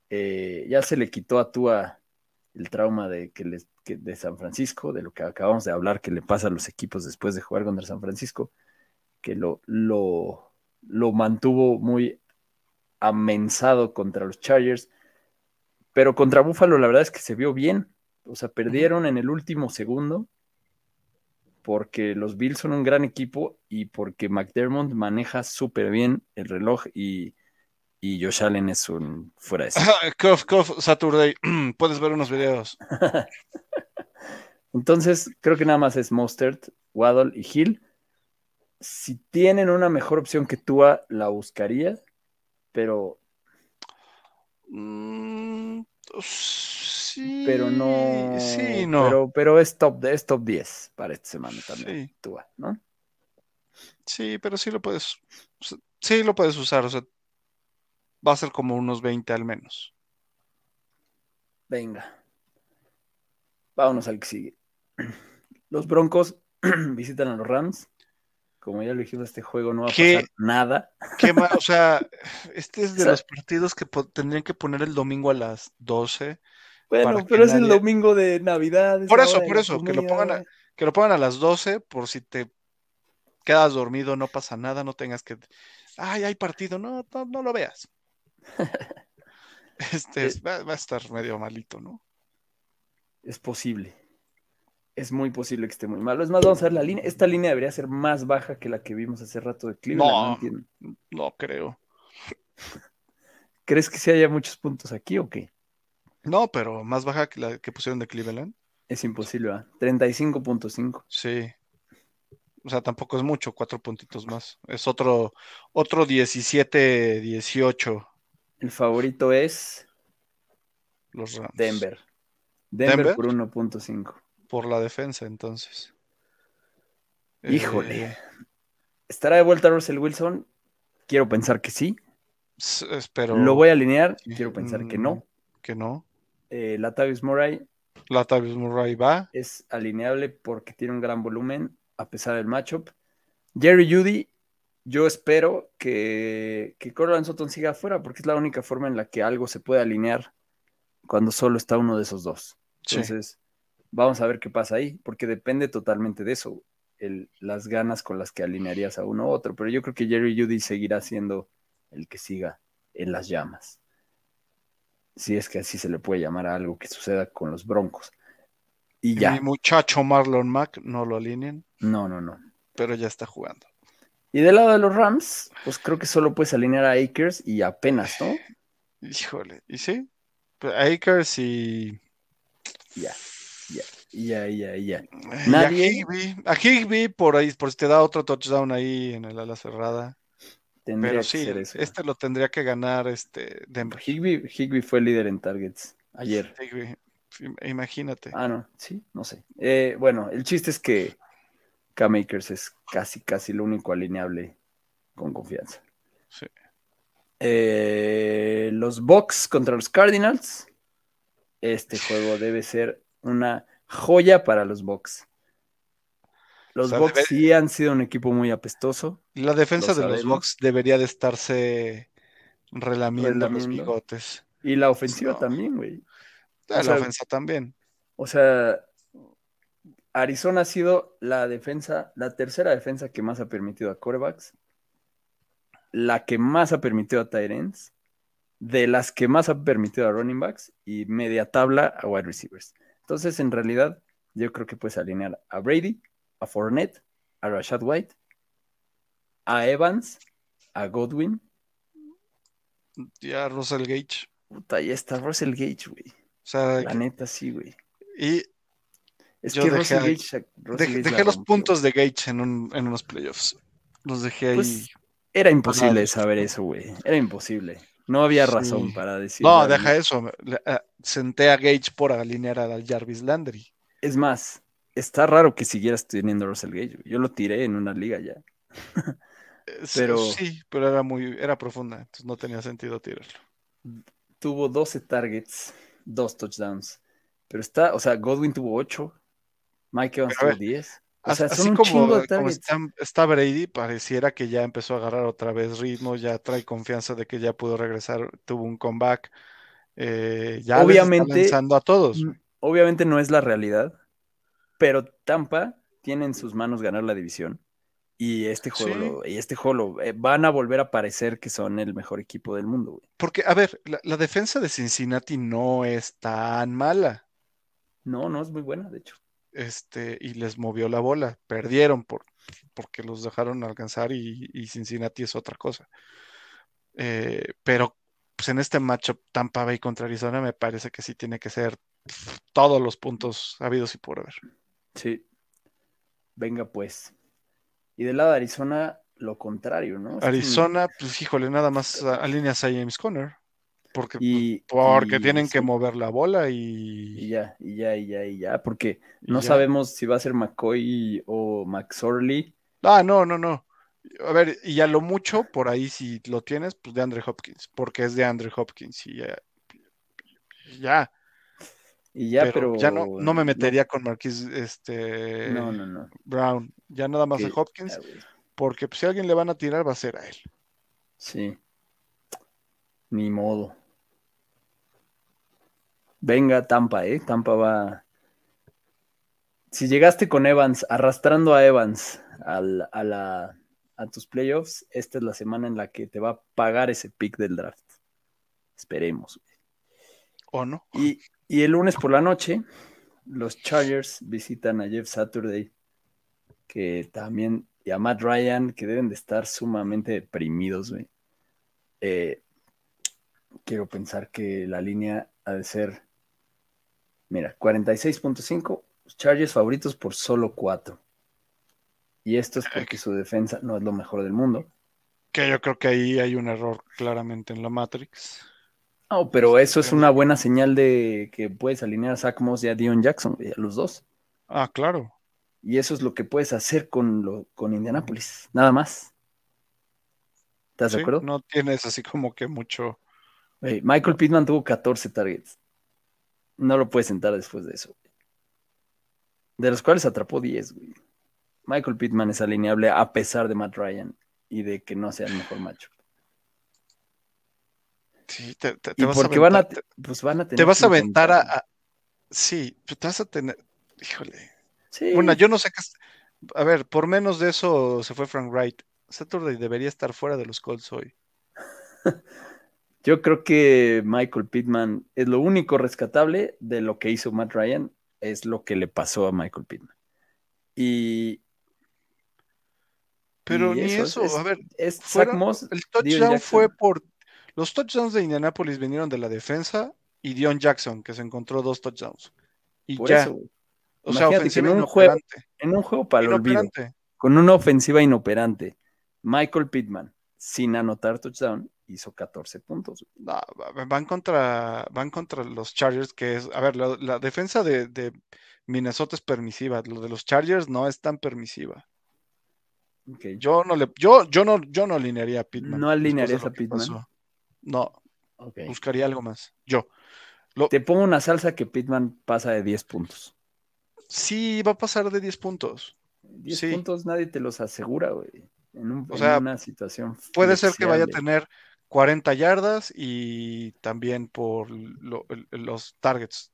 [SPEAKER 1] eh, ya se le quitó a Tua el trauma de, que les, que de San Francisco, de lo que acabamos de hablar que le pasa a los equipos después de jugar contra San Francisco, que lo, lo, lo mantuvo muy amensado contra los Chargers. Pero contra Buffalo la verdad es que se vio bien. O sea, perdieron en el último segundo porque los Bills son un gran equipo y porque McDermott maneja súper bien el reloj y, y Josh Allen es un fuera de sí.
[SPEAKER 3] Cough, cough, Saturday. Puedes ver unos videos.
[SPEAKER 1] Entonces, creo que nada más es Mostert, Waddle y Hill. Si tienen una mejor opción que Tua, la buscaría, pero,
[SPEAKER 3] Mm, sí.
[SPEAKER 1] pero no.
[SPEAKER 3] Sí, no.
[SPEAKER 1] Pero, pero es, top, es top 10 para esta semana también,
[SPEAKER 3] Sí.
[SPEAKER 1] Tua, ¿no?
[SPEAKER 3] Sí, pero sí lo puedes. Sí lo puedes usar. O sea, va a ser como unos 20 al menos.
[SPEAKER 1] Venga. Vámonos al que sigue. Los Broncos visitan a los Rams. Como ya lo dijimos, este juego no va a
[SPEAKER 3] ¿Qué?
[SPEAKER 1] pasar nada.
[SPEAKER 3] Qué mal, o sea, este es de
[SPEAKER 1] O sea-
[SPEAKER 3] los partidos que tendrían que poner el domingo a las 12.
[SPEAKER 1] Bueno, pero es el domingo de Navidad.
[SPEAKER 3] Por eso, por eso, que lo pongan a-. Que lo pongan a las 12 por si te quedas dormido, no pasa nada, no tengas que. Ay, hay partido, no, no, no lo veas. Este es- va, va a estar medio malito, ¿no?
[SPEAKER 1] Es posible. Es muy posible que esté muy malo. Es más, vamos a ver la línea. Esta línea debería ser más baja que la que vimos hace rato de Cleveland. No,
[SPEAKER 3] No. creo.
[SPEAKER 1] ¿Crees que sí haya muchos puntos aquí o qué?
[SPEAKER 3] No, pero más baja que la que pusieron de Cleveland.
[SPEAKER 1] Es imposible, ¿verdad? 35.5.
[SPEAKER 3] Sí. O sea, tampoco es mucho, cuatro puntitos más. Es otro, otro 17-18
[SPEAKER 1] El favorito es
[SPEAKER 3] los Rams.
[SPEAKER 1] Denver. Denver,
[SPEAKER 3] ¿Denver?
[SPEAKER 1] por 1.5.
[SPEAKER 3] Por la defensa, entonces.
[SPEAKER 1] Híjole.
[SPEAKER 3] Eh,
[SPEAKER 1] ¿Estará de vuelta Russell Wilson? Quiero pensar que sí.
[SPEAKER 3] espero
[SPEAKER 1] Lo voy a alinear.
[SPEAKER 3] Sí.
[SPEAKER 1] Quiero pensar que
[SPEAKER 3] Mm,
[SPEAKER 1] no.
[SPEAKER 3] que no.
[SPEAKER 1] Eh, Latavius Murray
[SPEAKER 3] Latavius Murray va.
[SPEAKER 1] es alineable porque tiene un gran volumen a pesar del matchup. Jerry Judy, yo espero que, que Cortland Sutton siga afuera porque es la única forma en la que algo se puede alinear cuando solo está uno de esos dos.
[SPEAKER 3] Sí.
[SPEAKER 1] Entonces, vamos a ver qué pasa ahí, porque depende totalmente de eso, el- las ganas con las que alinearías a uno u otro. Pero yo creo que Jerry Judy seguirá siendo el que siga en las llamas. Si es que así se le puede llamar a algo que suceda con los Broncos. Y ya.
[SPEAKER 3] Mi muchacho Marlon Mack no lo alineen,
[SPEAKER 1] No, no, no.
[SPEAKER 3] pero ya está jugando.
[SPEAKER 1] Y del lado de los Rams, pues creo que solo puedes alinear a Akers y apenas, ¿no?
[SPEAKER 3] Híjole, ¿y sí? Pues Akers y.
[SPEAKER 1] Ya, ya, ya, ya, ya.
[SPEAKER 3] y A Higby, a Higby por ahí, por si te da otro touchdown ahí en el ala cerrada.
[SPEAKER 1] Tendría
[SPEAKER 3] Pero
[SPEAKER 1] que
[SPEAKER 3] sí,
[SPEAKER 1] ser eso.
[SPEAKER 3] este lo tendría que ganar este Denver.
[SPEAKER 1] Higby, Higby fue líder en targets ayer.
[SPEAKER 3] Higby, Imagínate.
[SPEAKER 1] Ah, no, sí, no sé. Eh, bueno, el chiste es que Cam Akers es casi, casi lo único alineable con confianza.
[SPEAKER 3] Sí.
[SPEAKER 1] Eh, los Bucks contra los Cardinals. Este juego debe ser una joya para los Bucks. Los
[SPEAKER 3] O sea,
[SPEAKER 1] Bucks
[SPEAKER 3] debe-
[SPEAKER 1] sí han sido un equipo muy apestoso.
[SPEAKER 3] La defensa de los. Bucks debería de estarse relamiendo los
[SPEAKER 1] Relamiendo.
[SPEAKER 3] bigotes.
[SPEAKER 1] Y la ofensiva
[SPEAKER 3] No.
[SPEAKER 1] también, güey.
[SPEAKER 3] Ah,
[SPEAKER 1] sea,
[SPEAKER 3] la ofensa también.
[SPEAKER 1] O sea, Arizona ha sido la defensa, la tercera defensa que más ha permitido a corebacks, la que más ha permitido a ends, de las que más ha permitido a running backs y media tabla a wide receivers. Entonces, en realidad, yo creo que puedes alinear a Brady, a Fournette, a Rashad White, a Evans, a Godwin.
[SPEAKER 3] Ya Russell Gage.
[SPEAKER 1] Puta, ya está Russell Gage, güey.
[SPEAKER 3] O sea,
[SPEAKER 1] La neta, sí, güey.
[SPEAKER 3] y
[SPEAKER 1] Es
[SPEAKER 3] Yo
[SPEAKER 1] que
[SPEAKER 3] dejé
[SPEAKER 1] Russell
[SPEAKER 3] ahí-
[SPEAKER 1] Gage, Russell
[SPEAKER 3] dejé,
[SPEAKER 1] Gage
[SPEAKER 3] dejé
[SPEAKER 1] la
[SPEAKER 3] los puntos de Gage en, un- en unos playoffs. Los dejé ahí.
[SPEAKER 1] Pues, Era imposible saber eso, güey. Era imposible. No había
[SPEAKER 3] Sí.
[SPEAKER 1] razón para decir.
[SPEAKER 3] no, deja eso. eh, senté a Gage por alinear a Jarvis Landry.
[SPEAKER 1] Es más, está raro que siguieras teniendo a Russell Gage. Yo lo tiré en una liga ya.
[SPEAKER 3] Eh,
[SPEAKER 1] Pero-
[SPEAKER 3] Sí, pero era muy, era profunda, entonces no tenía sentido tirarlo.
[SPEAKER 1] Tuvo 12 targets, dos touchdowns. Pero está, o sea, Godwin tuvo 8. Mike Evans tuvo
[SPEAKER 3] ver,
[SPEAKER 1] 10. O
[SPEAKER 3] As-
[SPEAKER 1] sea,
[SPEAKER 3] Así como, está, está Brady, pareciera que ya empezó a agarrar otra vez ritmo, ya trae confianza de que ya pudo regresar, tuvo un comeback. eh, ya les está
[SPEAKER 1] Obviamente-
[SPEAKER 3] lanzando a todos.
[SPEAKER 1] Mm, Obviamente no es la realidad, pero Tampa tiene en sus manos ganar la división. Y este juego,
[SPEAKER 3] Sí.
[SPEAKER 1] lo- y este juego lo- eh, van a volver a parecer que son el mejor equipo del mundo, güey.
[SPEAKER 3] Porque, a ver, la, la defensa de Cincinnati no es tan mala.
[SPEAKER 1] No, no es muy buena, de hecho.
[SPEAKER 3] Este, y les movió la bola. Perdieron por, porque los dejaron alcanzar y, y Cincinnati es otra cosa. Eh, pero pues en este matchup Tampa Bay contra Arizona me parece que sí tiene que ser todos los puntos habidos y por haber.
[SPEAKER 1] Sí. Venga, pues. Y del lado de Arizona, lo contrario, ¿no?
[SPEAKER 3] Arizona, pues híjole, nada más alineas a James Conner. Porque,
[SPEAKER 1] Y,
[SPEAKER 3] porque
[SPEAKER 1] y-
[SPEAKER 3] tienen que mover la bola
[SPEAKER 1] Y
[SPEAKER 3] y,
[SPEAKER 1] ya, y ya, y ya, y ya, porque no
[SPEAKER 3] ya.
[SPEAKER 1] sabemos si va a ser McCoy o McSorley.
[SPEAKER 3] Ah, no, no, no. A ver, y a lo mucho, por ahí si lo tienes, pues de Andre Hopkins, porque es de Andre Hopkins y ya. y ya.
[SPEAKER 1] Y ya,
[SPEAKER 3] pero,
[SPEAKER 1] pero.
[SPEAKER 3] ya no, no me metería con Marquis este,
[SPEAKER 1] No, no, no.
[SPEAKER 3] Brown. Ya nada más de Hopkins, porque pues, si a alguien le van a tirar, va a ser a él.
[SPEAKER 1] Sí. Ni modo. Venga, Tampa, ¿eh? Tampa va. Si llegaste con Evans, arrastrando a Evans al- a, la, a tus playoffs, esta es la semana en la que te va a pagar ese pick del draft. Esperemos.
[SPEAKER 3] ¿O no?
[SPEAKER 1] Y, y el lunes por la noche, los Chargers visitan a Jeff Saturday, que también, y a Matt Ryan, que deben de estar sumamente deprimidos, güey. Eh, quiero pensar que la línea ha de ser, mira, 46.5, los Chargers favoritos por solo 4. Y esto es porque su defensa no es lo mejor del mundo.
[SPEAKER 3] Que yo creo que ahí hay un error claramente en la Matrix.
[SPEAKER 1] No, pero eso es una buena señal de que puedes alinear a Zach Moss y a Dion Jackson, a los dos.
[SPEAKER 3] Ah, claro.
[SPEAKER 1] Y eso es lo que puedes hacer con, lo, con Indianapolis, nada más. ¿Estás de acuerdo?
[SPEAKER 3] No tienes así como que mucho.
[SPEAKER 1] Güey, Michael Pittman tuvo 14 targets. No lo puedes sentar después de eso. güey. De los cuales atrapó 10, güey. Michael Pittman es alineable a pesar de Matt Ryan y de que no sea el mejor macho.
[SPEAKER 3] Sí, te, te- te vas a
[SPEAKER 1] porque van a,
[SPEAKER 3] aventar-
[SPEAKER 1] pues van a tener
[SPEAKER 3] te vas a aventar a, Sí, pues te vas a tener. Híjole.
[SPEAKER 1] Sí,
[SPEAKER 3] Bueno, yo no sé qué. A ver, por menos de eso se fue Frank Wright. Saturday debería estar fuera de los Colts hoy.
[SPEAKER 1] Yo creo que Michael Pittman es lo único rescatable de lo que hizo Matt Ryan, es lo que le pasó a Michael Pittman. Y.
[SPEAKER 3] Pero
[SPEAKER 1] y
[SPEAKER 3] ni
[SPEAKER 1] eso,
[SPEAKER 3] eso,
[SPEAKER 1] es-
[SPEAKER 3] a ver,
[SPEAKER 1] es
[SPEAKER 3] fueron-
[SPEAKER 1] Moss,
[SPEAKER 3] el touchdown fue por. Los touchdowns de Indianapolis vinieron de la defensa y Dion Jackson, que se encontró dos touchdowns. Y
[SPEAKER 1] Por
[SPEAKER 3] ya,
[SPEAKER 1] eso,
[SPEAKER 3] o sea, ofensiva
[SPEAKER 1] en un juego-. En un juego para el olvido, con una ofensiva inoperante, Michael Pittman, sin anotar touchdown, hizo 14 puntos.
[SPEAKER 3] No, van contra, van contra los Chargers, que es, a ver, la, la defensa de, de Minnesota es permisiva, lo de los Chargers no es tan permisiva. Yo no le, yo, yo no, yo no alinearía a Pittman.
[SPEAKER 1] ¿No alinearías a Pittman?
[SPEAKER 3] pasó. No, buscaría algo más. Yo.
[SPEAKER 1] Te pongo una salsa que Pittman pasa de 10 puntos.
[SPEAKER 3] Sí, va a pasar de 10 puntos.
[SPEAKER 1] 10
[SPEAKER 3] Sí.
[SPEAKER 1] puntos nadie te los asegura, güey. En, un-
[SPEAKER 3] O
[SPEAKER 1] en
[SPEAKER 3] sea,
[SPEAKER 1] una situación.
[SPEAKER 3] Puede ser que vaya a tener 40 yardas y también por lo- los targets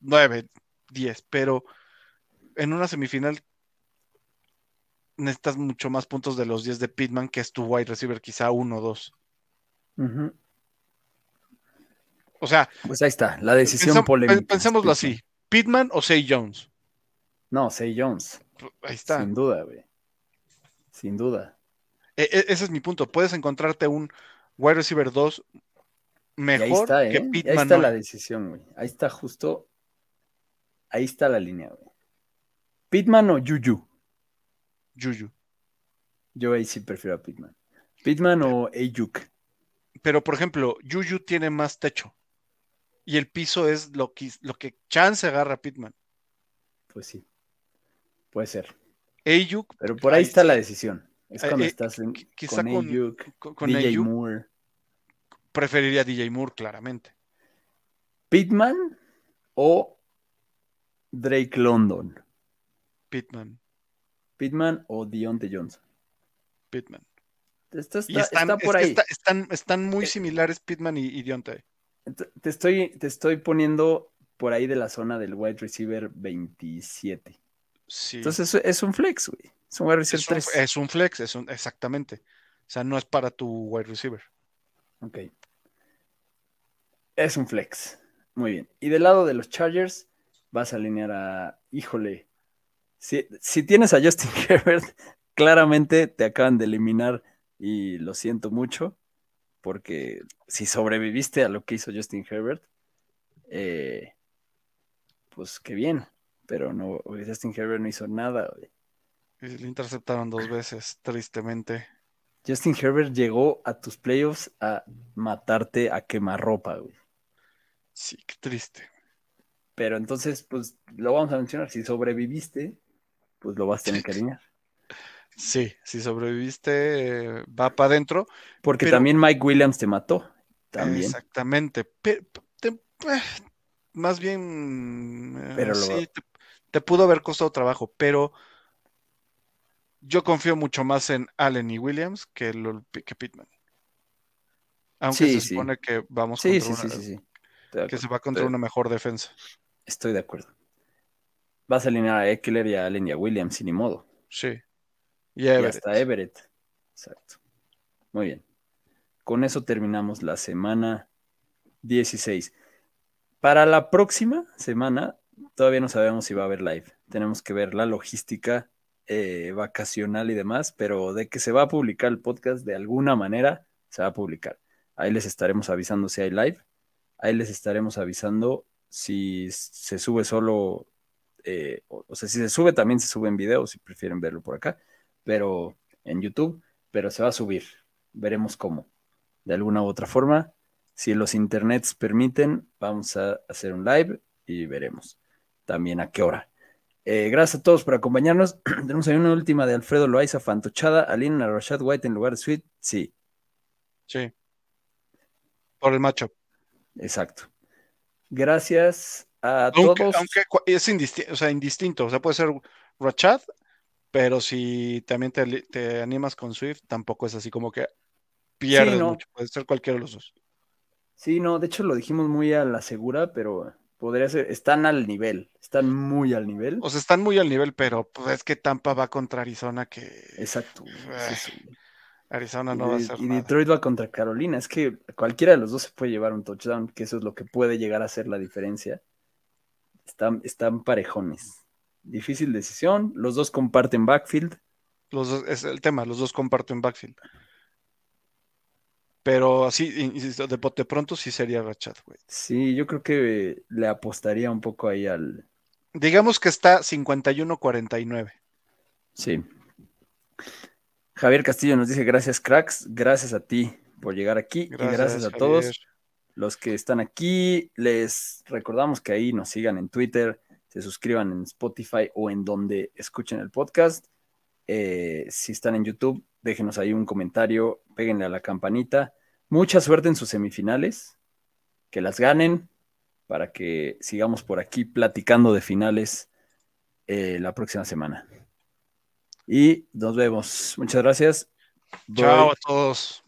[SPEAKER 3] 9, 10, pero en una semifinal necesitas mucho más puntos de los 10 de Pittman, que es tu wide receiver, quizá 1 o 2.
[SPEAKER 1] Ujú.
[SPEAKER 3] O sea,
[SPEAKER 1] Pues ahí está, la decisión
[SPEAKER 3] pensam-
[SPEAKER 1] polémica.
[SPEAKER 3] pensémoslo
[SPEAKER 1] Pittman.
[SPEAKER 3] así: Pittman o Say Jones.
[SPEAKER 1] No, Say Jones.
[SPEAKER 3] Ahí está.
[SPEAKER 1] Sin duda, güey. Sin duda.
[SPEAKER 3] E- e- ese es mi punto. Puedes encontrarte un wide receiver 2
[SPEAKER 1] Y ahí
[SPEAKER 3] mejor
[SPEAKER 1] está, ¿eh?
[SPEAKER 3] que
[SPEAKER 1] Y ahí
[SPEAKER 3] Pittman.
[SPEAKER 1] está la decisión, güey. Ahí está justo. Ahí está la línea, güey. Pittman o Juju.
[SPEAKER 3] Juju.
[SPEAKER 1] Yo ahí sí prefiero a Pittman. Pittman o Ayuk.
[SPEAKER 3] Pero, por ejemplo, Juju tiene más techo. Y el piso es lo que, lo que chance agarra a Pittman.
[SPEAKER 1] Pues sí. Puede ser.
[SPEAKER 3] Ayuk,
[SPEAKER 1] Pero por ahí
[SPEAKER 3] Ahí
[SPEAKER 1] está la decisión. Es
[SPEAKER 3] Eh,
[SPEAKER 1] cuando
[SPEAKER 3] eh,
[SPEAKER 1] estás en,
[SPEAKER 3] qui- quizá
[SPEAKER 1] con
[SPEAKER 3] con-
[SPEAKER 1] Ayuk,
[SPEAKER 3] con, con
[SPEAKER 1] DJ
[SPEAKER 3] Ayuk,
[SPEAKER 1] Moore.
[SPEAKER 3] Preferiría a DJ Moore, claramente.
[SPEAKER 1] Pittman o Drake London.
[SPEAKER 3] Pittman,
[SPEAKER 1] Pittman o Deontay Johnson.
[SPEAKER 3] Pittman.
[SPEAKER 1] Esto está,
[SPEAKER 3] Y están,
[SPEAKER 1] está por
[SPEAKER 3] es que
[SPEAKER 1] ahí.
[SPEAKER 3] está- están, están muy
[SPEAKER 1] Eh,
[SPEAKER 3] similares Pittman y, y Deontay.
[SPEAKER 1] Te estoy, te estoy poniendo por ahí de la zona del wide receiver 27.
[SPEAKER 3] Sí.
[SPEAKER 1] Entonces es, un flex, güey. Es un wide receiver
[SPEAKER 3] es, un,
[SPEAKER 1] 3.
[SPEAKER 3] es un flex, es un, exactamente. O sea, no es para tu wide receiver.
[SPEAKER 1] Ok. Es un flex. Muy bien. Y del lado de los Chargers, vas a alinear a. Híjole. Si, si tienes a Justin Herbert, claramente te acaban de eliminar y lo siento mucho. Porque si sobreviviste a lo que hizo Justin Herbert, eh, pues qué bien. Pero no, Justin Herbert no hizo nada.
[SPEAKER 3] Y le interceptaron dos veces, tristemente.
[SPEAKER 1] Justin Herbert llegó a tus playoffs a matarte a quemarropa, güey.
[SPEAKER 3] Sí, qué triste.
[SPEAKER 1] Pero entonces, pues lo vamos a mencionar. Si sobreviviste, pues lo vas a tener que alinear.
[SPEAKER 3] Sí, si sobreviviste, eh, va para adentro.
[SPEAKER 1] Porque
[SPEAKER 3] Pero-
[SPEAKER 1] también Mike Williams te mató. También.
[SPEAKER 3] Exactamente. Te- eh, más bien, eh,
[SPEAKER 1] Pero lo-
[SPEAKER 3] sí, te, te pudo haber costado trabajo, pero yo confío mucho más en Allen y Williams que, lo- que Pittman. Aunque
[SPEAKER 1] Sí,
[SPEAKER 3] se
[SPEAKER 1] sí.
[SPEAKER 3] supone que vamos
[SPEAKER 1] Sí,
[SPEAKER 3] contra
[SPEAKER 1] sí, sí,
[SPEAKER 3] una, que se va contra una mejor defensa.
[SPEAKER 1] Estoy de acuerdo. Vas a alinear a Eckler y a Allen y a Williams, sin ni modo.
[SPEAKER 3] Sí. Y Everett.
[SPEAKER 1] hasta Everett. Exacto. Muy bien. Con eso terminamos la semana 16. Para la próxima semana, todavía no sabemos si va a haber live. Tenemos que ver la logística eh, vacacional y demás, pero de que se va a publicar el podcast de alguna manera, se va a publicar. Ahí les estaremos avisando si hay live. Ahí les estaremos avisando si se sube solo, eh, o, sea, si se sube también se sube en video, si prefieren verlo por acá, pero en YouTube, pero se va a subir. Veremos cómo. De alguna u otra forma, si los internets permiten, vamos a hacer un live y veremos también a qué hora. Eh, gracias a todos por acompañarnos. Tenemos ahí una última de Alfredo Loaiza, Fantochada, Alina Rashad White en lugar de Sweet. Sí,
[SPEAKER 3] Sí. Por el matchup.
[SPEAKER 1] Exacto. Gracias a
[SPEAKER 3] Aunque,
[SPEAKER 1] todos.
[SPEAKER 3] aunque es indisti- o sea, indistinto. O sea, puede ser Rachad, pero si también te, animas con Swift, tampoco es así como que pierdes
[SPEAKER 1] no.
[SPEAKER 3] mucho. Puede ser cualquiera de los dos.
[SPEAKER 1] Sí, no, de hecho lo dijimos muy a la segura, pero podría ser, están al nivel, están muy al nivel.
[SPEAKER 3] O sea, están muy al nivel, pero pues, es que Tampa va contra Arizona que
[SPEAKER 1] Exacto. es
[SPEAKER 3] Arizona
[SPEAKER 1] Y,
[SPEAKER 3] no va a hacer
[SPEAKER 1] y
[SPEAKER 3] nada.
[SPEAKER 1] Detroit va contra Carolina. Es que cualquiera de los dos se puede llevar un touchdown, que eso es lo que puede llegar a ser la diferencia. Están, están parejones. Difícil decisión. Los dos comparten backfield.
[SPEAKER 3] Los dos, es el tema, los dos comparten backfield. Pero así, insisto, de pronto sí sería Rachad, güey.
[SPEAKER 1] Sí, yo creo que le apostaría un poco ahí al.
[SPEAKER 3] Digamos que está 51-49.
[SPEAKER 1] Sí. Javier Castillo nos dice: Gracias, cracks. Gracias a ti por llegar aquí. y gracias a todos. Los que están aquí, les recordamos que ahí nos sigan en Twitter, se suscriban en Spotify o en donde escuchen el podcast. Eh, si están en YouTube, déjenos ahí un comentario, péguenle a la campanita. Mucha suerte en sus semifinales, que las ganen para que sigamos por aquí platicando de finales eh, la próxima semana. Y nos vemos. Muchas gracias. Bye.
[SPEAKER 3] Chao a todos.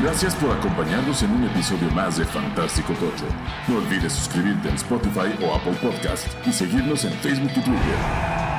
[SPEAKER 2] Gracias por acompañarnos en un episodio más de Fantástico Tocho. No olvides suscribirte en Spotify o Apple Podcast y seguirnos en Facebook y Twitter.